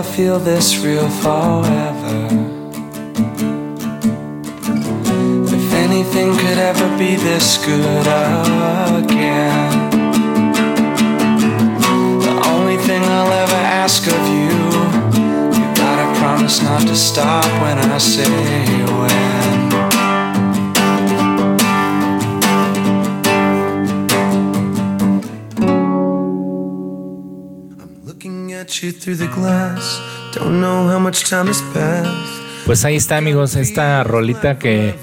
Ever feel this real forever. If anything could ever be this good again. The only thing I'll ever ask of you you gotta promise not to stop when I say when. Pues ahí está, amigos, esta rolita que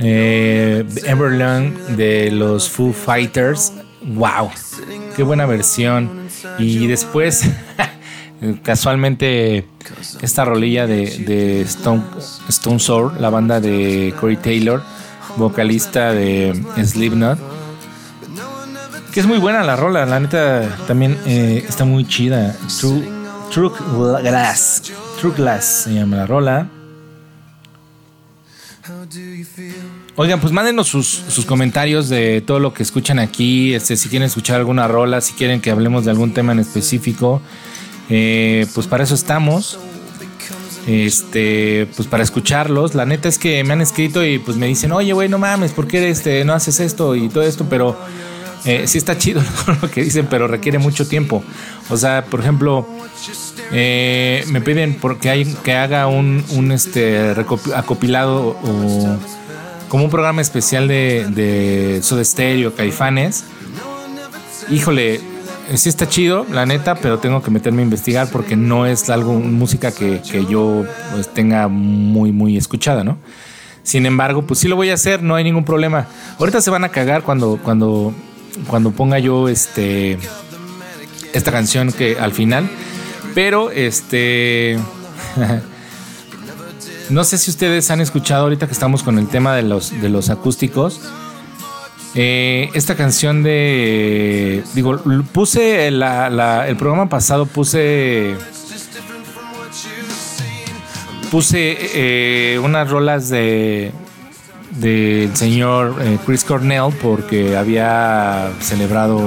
eh, Everlong de los Foo Fighters. ¡Wow! ¡Qué buena versión! Y después, casualmente, esta rolilla de, Stone, Stone Sour, la banda de Corey Taylor, vocalista de Slipknot. Que es muy buena la rola, la neta también eh, está muy chida. True, True Glass. True Glass se llama la rola. Oigan, pues mándenos sus, sus comentarios de todo lo que escuchan aquí. Este, si quieren escuchar alguna rola, si quieren que hablemos de algún tema en específico, eh, pues para eso estamos. Este, pues para escucharlos. La neta es que me han escrito y pues me dicen, oye, güey, no mames, ¿por qué este, no haces esto y todo esto? Pero eh, sí está chido lo que dicen, pero requiere mucho tiempo. O sea, por ejemplo, eh, me piden porque hay que haga un, este acopilado o como un programa especial de, de Caifanes. Híjole, sí está chido, la neta, pero tengo que meterme a investigar porque no es algo, música que, que yo pues, tenga muy, muy escuchada, ¿no? Sin embargo, pues sí lo voy a hacer, no hay ningún problema. Ahorita se van a cagar cuando, cuando, cuando ponga yo este esta canción que al final. Pero este. no sé si ustedes han escuchado ahorita que estamos con el tema de los, de los acústicos. eh, esta canción de. Digo, puse la- el programa pasado, puse. Puse eh, unas rolas de del señor eh, Chris Cornell porque había celebrado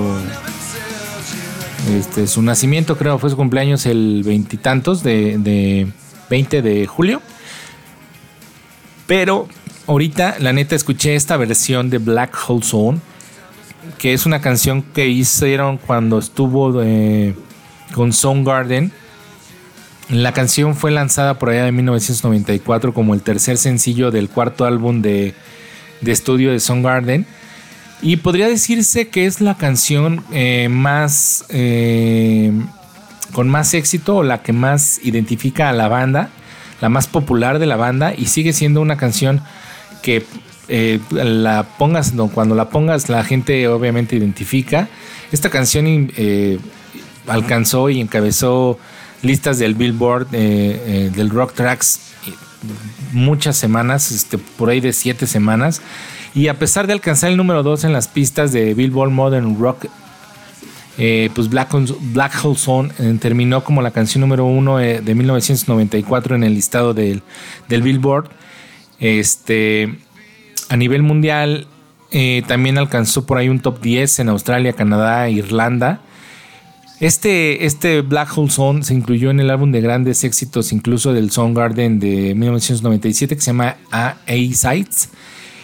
este, su nacimiento, creo, fue su cumpleaños el veintitantos de, de 20 de julio. Pero ahorita, la neta, escuché esta versión de Black Hole Zone, que es una canción que hicieron cuando estuvo eh, con Soundgarden. La canción fue lanzada por allá de 1994 como el tercer sencillo del cuarto álbum de, de estudio de Soundgarden. Y podría decirse que es la canción eh, más eh, con más éxito o la que más identifica a la banda, la más popular de la banda y sigue siendo una canción que eh, la pongas, cuando la pongas la gente obviamente identifica. Esta canción alcanzó y encabezó listas del Billboard eh, eh, del Rock Tracks muchas semanas, este, por ahí de siete semanas. Y a pesar de alcanzar el número 2 en las pistas de Billboard Modern Rock, eh, pues Black, Black Hole Zone eh, terminó como la canción número 1 de 1994 en el listado del, del Billboard. Este, a nivel mundial, eh, también alcanzó por ahí un top 10 en Australia, Canadá Irlanda. Este, este Black Hole Zone se incluyó en el álbum de grandes éxitos, incluso del Soundgarden de 1997, que se llama A Sides.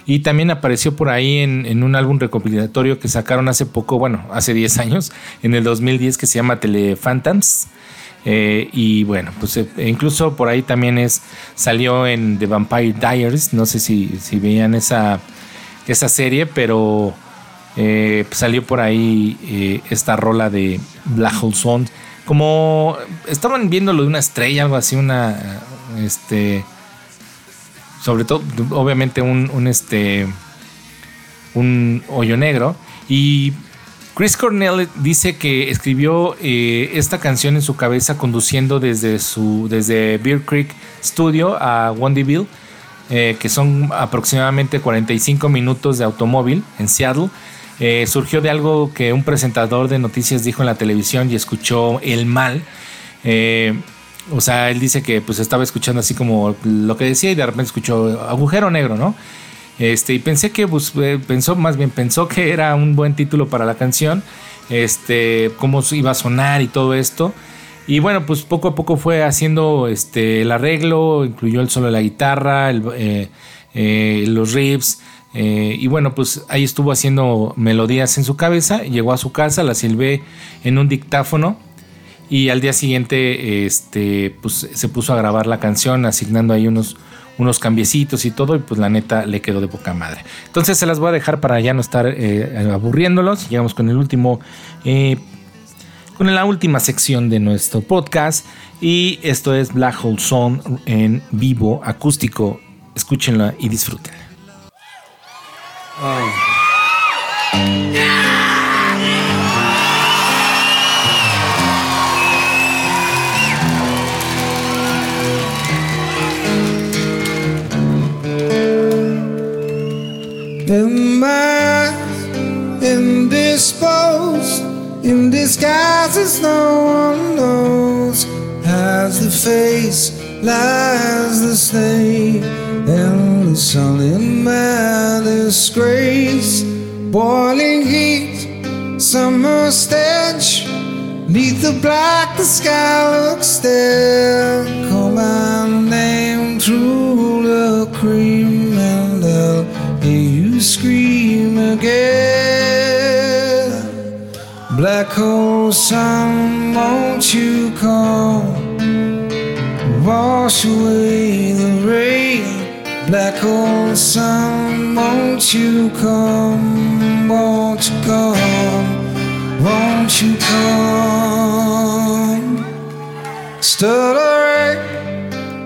Y también apareció por ahí en, en, un álbum recopilatorio que sacaron hace poco, bueno, hace 10 años, en el 2010, que se llama Telephantoms. Eh, y bueno, pues eh, incluso por ahí también es salió en The Vampire Diaries. No sé si, si veían esa, esa serie, pero eh, salió por ahí eh, esta rola de Black Hole Zone. Como estaban viendo lo de una estrella, algo así, una. Este. Sobre todo, obviamente, un, un este. Un hoyo negro. Y Chris Cornell dice que escribió eh, esta canción en su cabeza conduciendo desde su desde Beer Creek Studio a Wondyville, eh, que son aproximadamente 45 minutos de automóvil en Seattle. Eh, surgió de algo que un presentador de noticias dijo en la televisión y escuchó el mal. Eh, o sea, él dice que pues estaba escuchando así como lo que decía y de repente escuchó agujero negro, ¿no? Este, y pensé que, pues, eh, pensó, más bien pensó que era un buen título para la canción, este, cómo iba a sonar y todo esto. Y bueno, pues poco a poco fue haciendo este, el arreglo, incluyó el solo de la guitarra, los riffs. Eh, y bueno, pues ahí estuvo haciendo melodías en su cabeza. Llegó a su casa, la silbé en un dictáfono. Y al día siguiente, este, pues se puso a grabar la canción, asignando ahí unos, unos cambiecitos y todo, y pues la neta le quedó de poca madre. Entonces se las voy a dejar para ya no estar eh, aburriéndolos. Llegamos con el último, eh, con la última sección de nuestro podcast, y esto es Black Hole Zone en vivo, acústico. Escúchenla y Um. disfrútenla. In my indisposed, in disguises no one knows. Has the face, lies the snake, and the sun in my disgrace. Boiling heat, summer stench. Neath the black, the sky looks stale. Call my name through the cream, and I'll hear you scream again. Black hole sun, won't you come? Wash away the rain. Black hole sun, won't you come? Won't you come? Won't you come? Stuttering,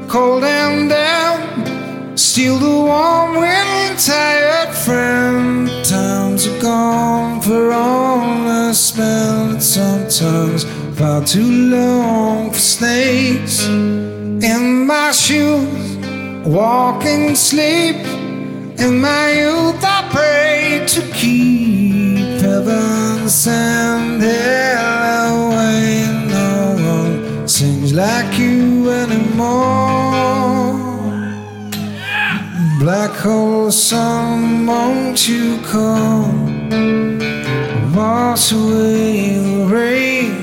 cold and down. Steal the warm wind, tired friend. Times are gone for all I spent. Sometimes far too long for snakes. My shoes, walking sleep. In my youth, I pray to keep heaven send hell away. No one sings like you anymore. Black hole sun, won't you come? Wash away the rain.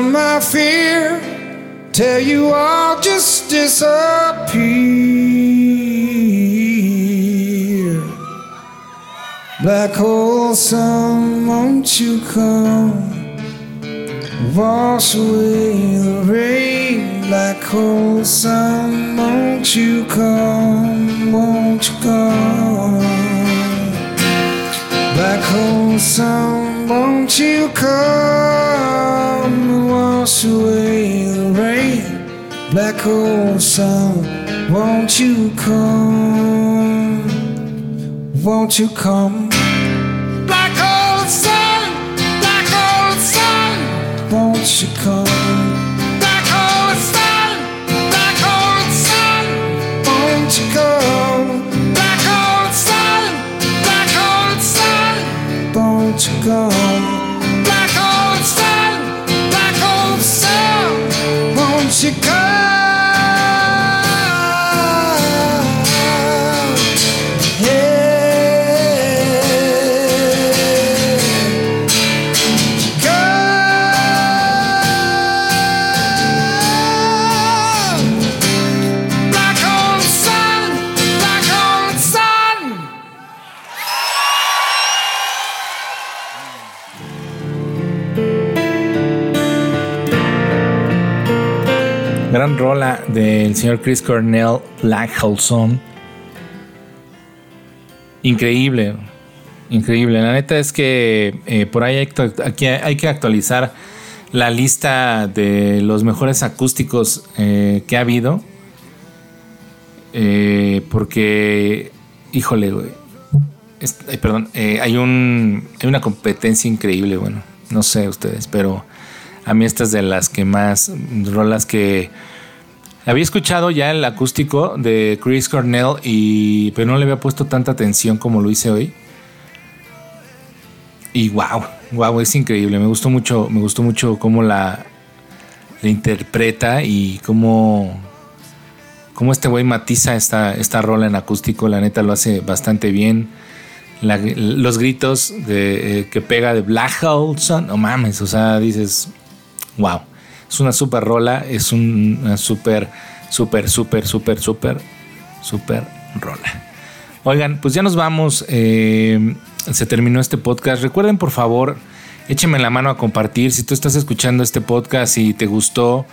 Drown my fear, till you all just disappear. Black hole sun, won't you come? Wash away the rain, black hole sun, won't you come? Won't you come? Black hole sun, won't you come wash away the rain? Black old sun, won't you come? Won't you come? Rola del señor Chris Cornell, Black. Increíble, increíble. La neta es que eh, por ahí hay, aquí hay que actualizar la lista de los mejores acústicos eh, que ha habido. Eh, porque, híjole, güey. Perdón, hay, un, hay una competencia increíble, bueno, no sé ustedes, pero a mí esta es de las que más rolas que había escuchado ya el acústico de Chris Cornell y pero no le había puesto tanta atención como lo hice hoy. Y wow, wow, es increíble. Me gustó mucho, me gustó mucho cómo la, interpreta y cómo, cómo este güey matiza esta, esta rola en acústico. La neta lo hace bastante bien. Los gritos eh, que pega de Black Hole no mames, o sea, dices, wow, es una super rola, es un- una super, super, super, super, super, super rola. Oigan, pues ya nos vamos, eh, se terminó este podcast. Recuerden, por favor, échenme la mano a compartir. Si tú estás escuchando este podcast y te gustó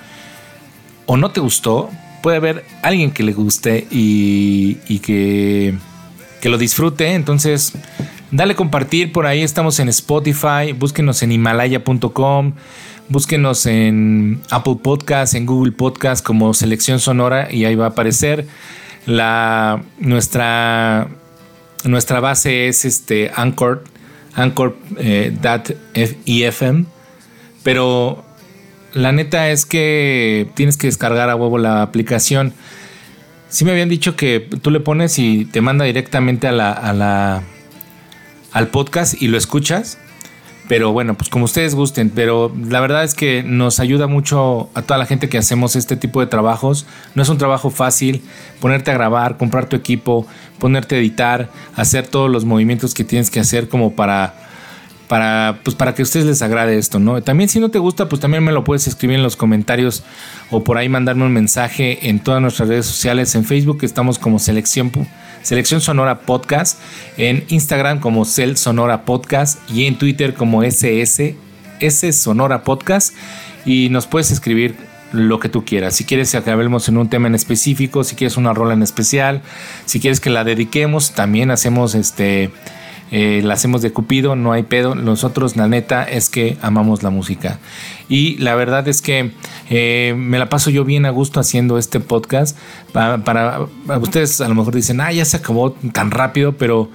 o no te gustó, puede haber alguien que le guste y, y que, que lo disfrute. Entonces, dale compartir. Por ahí estamos en Spotify. Búsquenos en himalaya.com. Búsquenos en Apple Podcast, en Google Podcast como Selección Sonora y ahí va a aparecer. La, nuestra, nuestra base es este Anchor, Anchor eh. Pero la neta es que tienes que descargar a huevo la aplicación. Sí me habían dicho que tú le pones y te manda directamente a la al podcast y lo escuchas. Pero bueno, pues como ustedes gusten. Pero la verdad es que nos ayuda mucho a toda la gente que hacemos este tipo de trabajos. No es un trabajo fácil ponerte a grabar, comprar tu equipo, ponerte a editar, hacer todos los movimientos que tienes que hacer como para para, pues para que a ustedes les agrade esto, ¿no? También si no te gusta, pues también me lo puedes escribir en los comentarios o por ahí mandarme un mensaje en todas nuestras redes sociales. En Facebook estamos como Selección, Selección Sonora Podcast, en Instagram como Cel Sonora Podcast y en Twitter como SS, S Sonora Podcast. Y nos puedes escribir lo que tú quieras. Si quieres que hablemos en un tema en específico, si quieres una rola en especial, si quieres que la dediquemos, también hacemos este eh, la hacemos de Cupido, no hay pedo. Nosotros, la neta, es que amamos la música. Y la verdad es que eh, me la paso yo bien a gusto haciendo este podcast. Pa- para, ustedes, a lo mejor dicen, ah, ya se acabó tan rápido, pero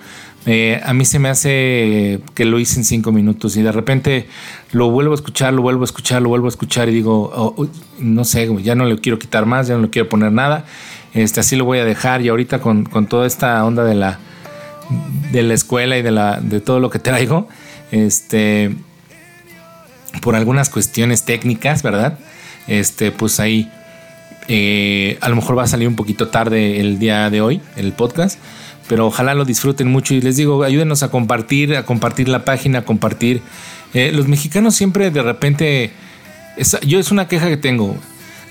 eh, a mí se me hace que lo hice en cinco minutos y de repente lo vuelvo a escuchar, lo vuelvo a escuchar, lo vuelvo a escuchar y digo, oh, no sé, ya no le quiero quitar más, ya no le quiero poner nada. Este, así lo voy a dejar y ahorita con, con toda esta onda de la de la escuela y de, la, de todo lo que traigo, este, por algunas cuestiones técnicas, ¿verdad? Este, pues ahí eh, a lo mejor va a salir un poquito tarde el día de hoy, el podcast, pero ojalá lo disfruten mucho y les digo, ayúdenos a compartir, a compartir la página, a compartir Eh, los mexicanos siempre de repente, yo es una queja que tengo.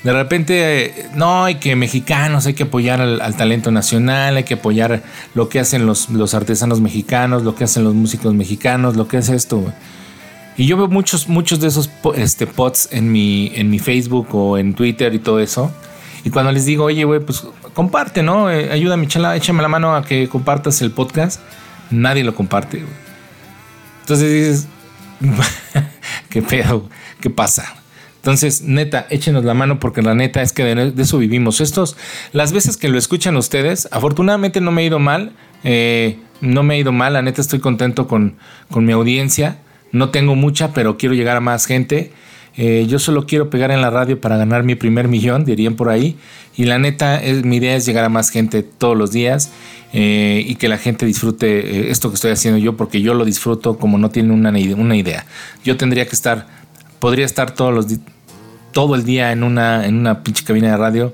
De repente, eh, no, hay que mexicanos, hay que apoyar al, al talento nacional, hay que apoyar lo que hacen los, los artesanos mexicanos, lo que hacen los músicos mexicanos, lo que es esto. Y yo veo muchos, muchos de esos este, pods en mi, en mi Facebook o en Twitter y todo eso. Y cuando les digo, oye, güey, pues comparte, ¿no? Eh, ayúdame, échala- échame la mano a que compartas el podcast. Nadie lo comparte. Entonces dices, ¿qué pedo? ¿Qué pasa? Entonces, neta, échenos la mano porque la neta es que de, eso vivimos. Estos, las veces que lo escuchan ustedes, afortunadamente no me ha ido mal. eh, no me ha ido mal, la neta estoy contento con, con mi audiencia. No tengo mucha, pero quiero llegar a más gente. Eh, yo solo quiero pegar en la radio para ganar mi primer millón, dirían por ahí. Y la neta, mi idea es llegar a más gente todos los días eh, y que la gente disfrute esto que estoy haciendo yo, porque yo lo disfruto como no tienen una, una idea. Yo tendría que estar, podría estar todos los todo el día en una, en una pinche cabina de radio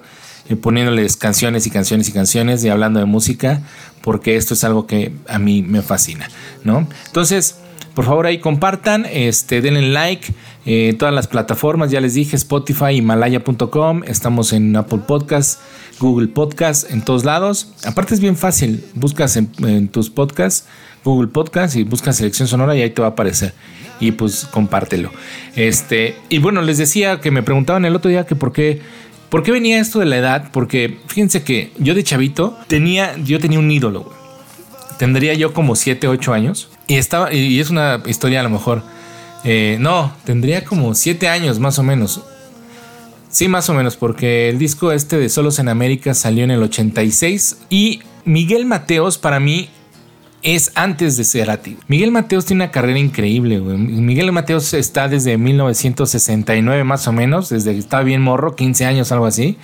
eh, poniéndoles canciones y canciones y canciones y hablando de música, porque esto es algo que a mí me fascina, ¿no? Entonces, por favor ahí compartan, este, denle like, eh, todas las plataformas, ya les dije, Spotify, Himalaya.com, estamos en Apple Podcasts, Google Podcasts, en todos lados. Aparte es bien fácil, buscas en tus podcasts, Google Podcasts y buscas selección sonora y ahí te va a aparecer. Y pues compártelo. Este, y bueno, les decía que me preguntaban el otro día que por qué ¿Por qué venía esto de la edad? Porque fíjense que yo de chavito tenía, yo tenía un ídolo, güey. Tendría yo como 7, 8 años. Y estaba, y es una historia a lo mejor. eh, no, tendría como 7 años más o menos. Sí, más o menos, porque el disco este de Solos en América salió en el 86. Y Miguel Mateos para mí es antes de Cerati. Miguel Mateos tiene una carrera increíble, güey. Miguel Mateos está desde 1969 más o menos, desde que estaba bien morro, 15 años, algo así.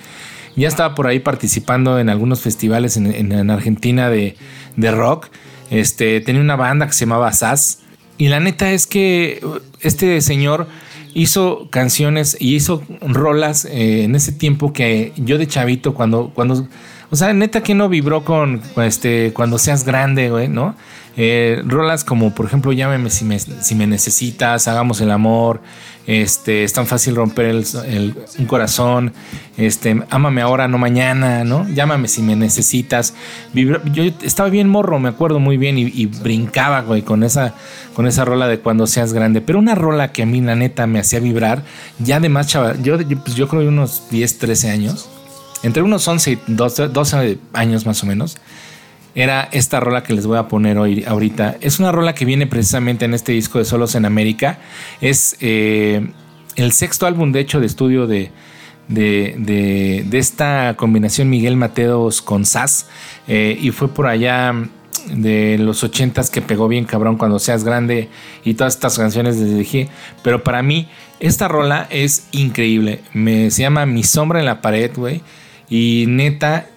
Ya estaba por ahí participando en algunos festivales en, en- en Argentina de, rock. Este, tenía una banda que se llamaba Sass. Y la neta es que este señor hizo canciones y hizo rolas eh, en ese tiempo que yo de chavito, cuando, cuando, o sea, neta que no vibró con, este, cuando seas grande, güey, ¿no? Eh, rolas como, por ejemplo, llámeme si me, si me necesitas, hagamos el amor, este, es tan fácil romper el- el- un corazón, este, ámame ahora, no mañana, ¿no? Llámame si me necesitas. Yo estaba bien morro, me acuerdo muy bien, y, brincaba, güey, con esa, con esa rola de cuando seas grande. Pero una rola que a mí, la neta, me hacía vibrar, ya de más chaval, yo, yo, pues, yo creo que unos 10, 13 años, entre unos 11 y 12, 12 años más o menos era esta rola que les voy a poner hoy ahorita. Es una rola que viene precisamente en este disco de Solos en América. Es eh, el sexto álbum, de hecho, de estudio de, de, de- esta combinación Miguel Mateos con Sass. Eh, y fue por allá de los ochentas que pegó bien cabrón cuando seas grande y todas estas canciones les dije. Pero para mí, esta rola es increíble. Me, se llama Mi sombra en la pared, güey. Y neta,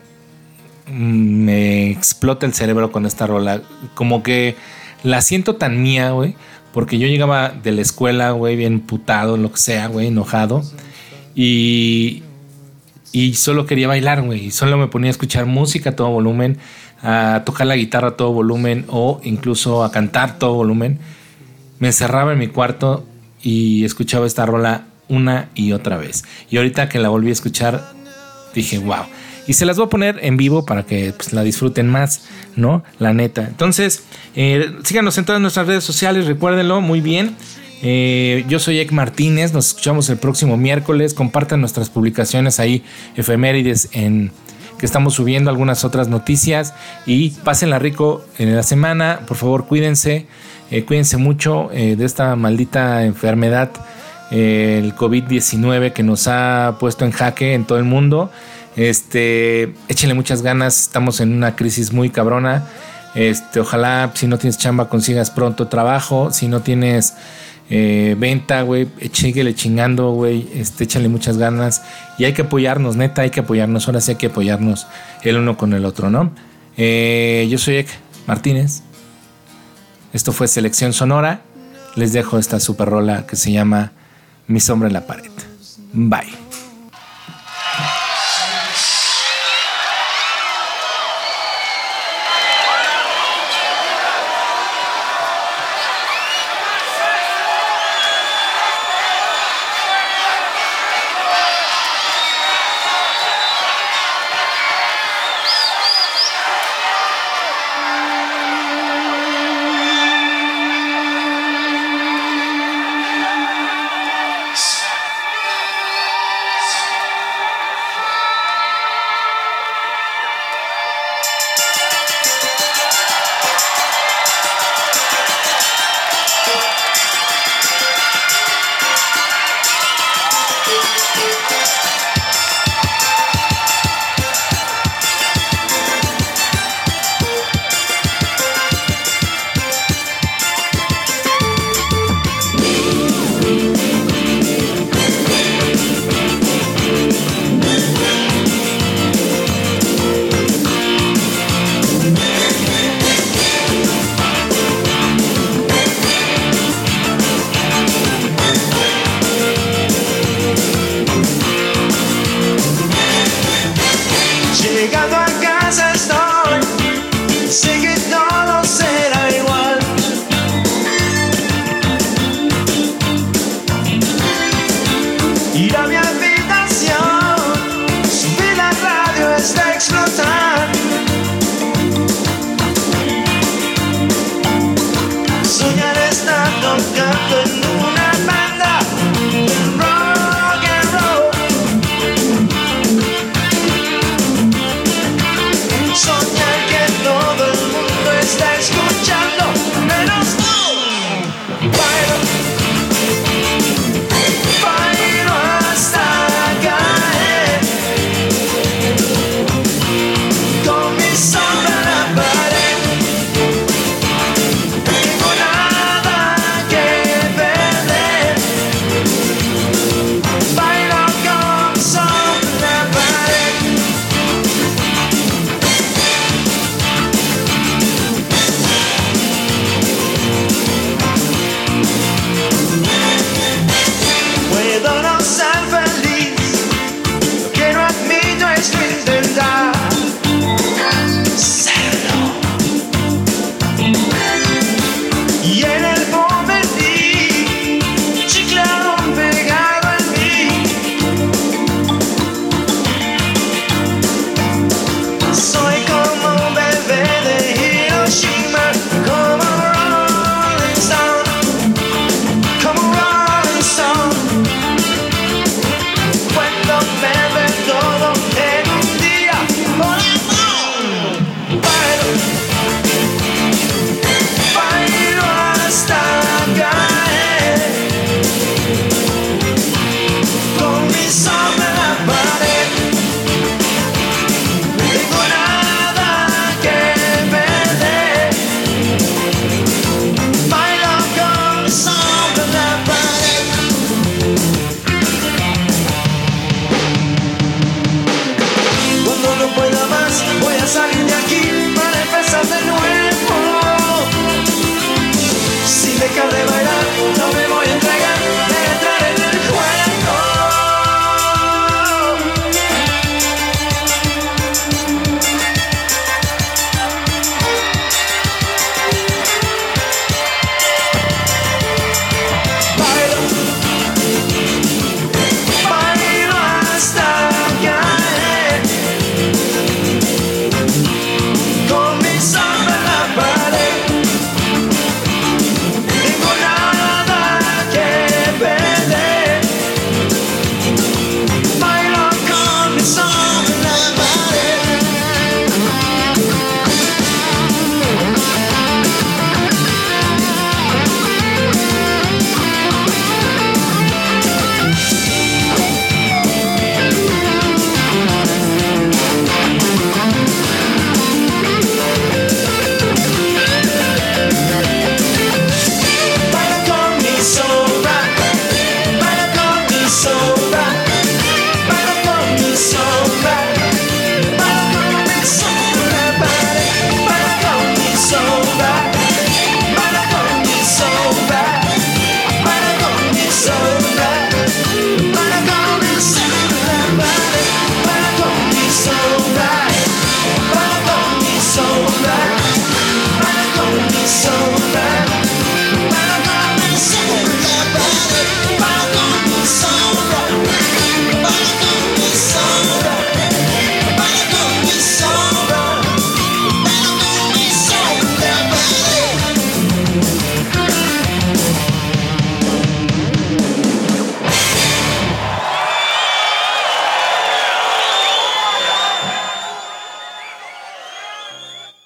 me explota el cerebro con esta rola. Como que la siento tan mía, güey. Porque yo llegaba de la escuela, güey, bien putado, lo que sea, güey, enojado. Y, y solo quería bailar, güey. Y solo me ponía a escuchar música a todo volumen, a tocar la guitarra a todo volumen o incluso a cantar a todo volumen. Me encerraba en mi cuarto y escuchaba esta rola una y otra vez. Y ahorita que la volví a escuchar, dije, wow. Y se las voy a poner en vivo para que pues, la disfruten más, ¿no? La neta. Entonces, eh, síganos en todas nuestras redes sociales, recuérdenlo muy bien. Eh, yo soy Ek Martínez, nos escuchamos el próximo miércoles. Compartan nuestras publicaciones ahí, efemérides, en que estamos subiendo algunas otras noticias. Y pásenla rico en la semana. Por favor, cuídense, eh, cuídense mucho eh, de esta maldita enfermedad, el COVID-19 que nos ha puesto en jaque en todo el mundo. Este, échenle muchas ganas, estamos en una crisis muy cabrona. Este, ojalá si no tienes chamba consigas pronto trabajo, si no tienes eh, venta, güey, síguele chingando, güey, este, échale muchas ganas y hay que apoyarnos, neta, hay que apoyarnos, ahora sí hay que apoyarnos el uno con el otro, ¿no? Eh, yo soy Ek Martínez, esto fue Selección Sonora, les dejo esta super rola que se llama Mi sombra en la pared. Bye.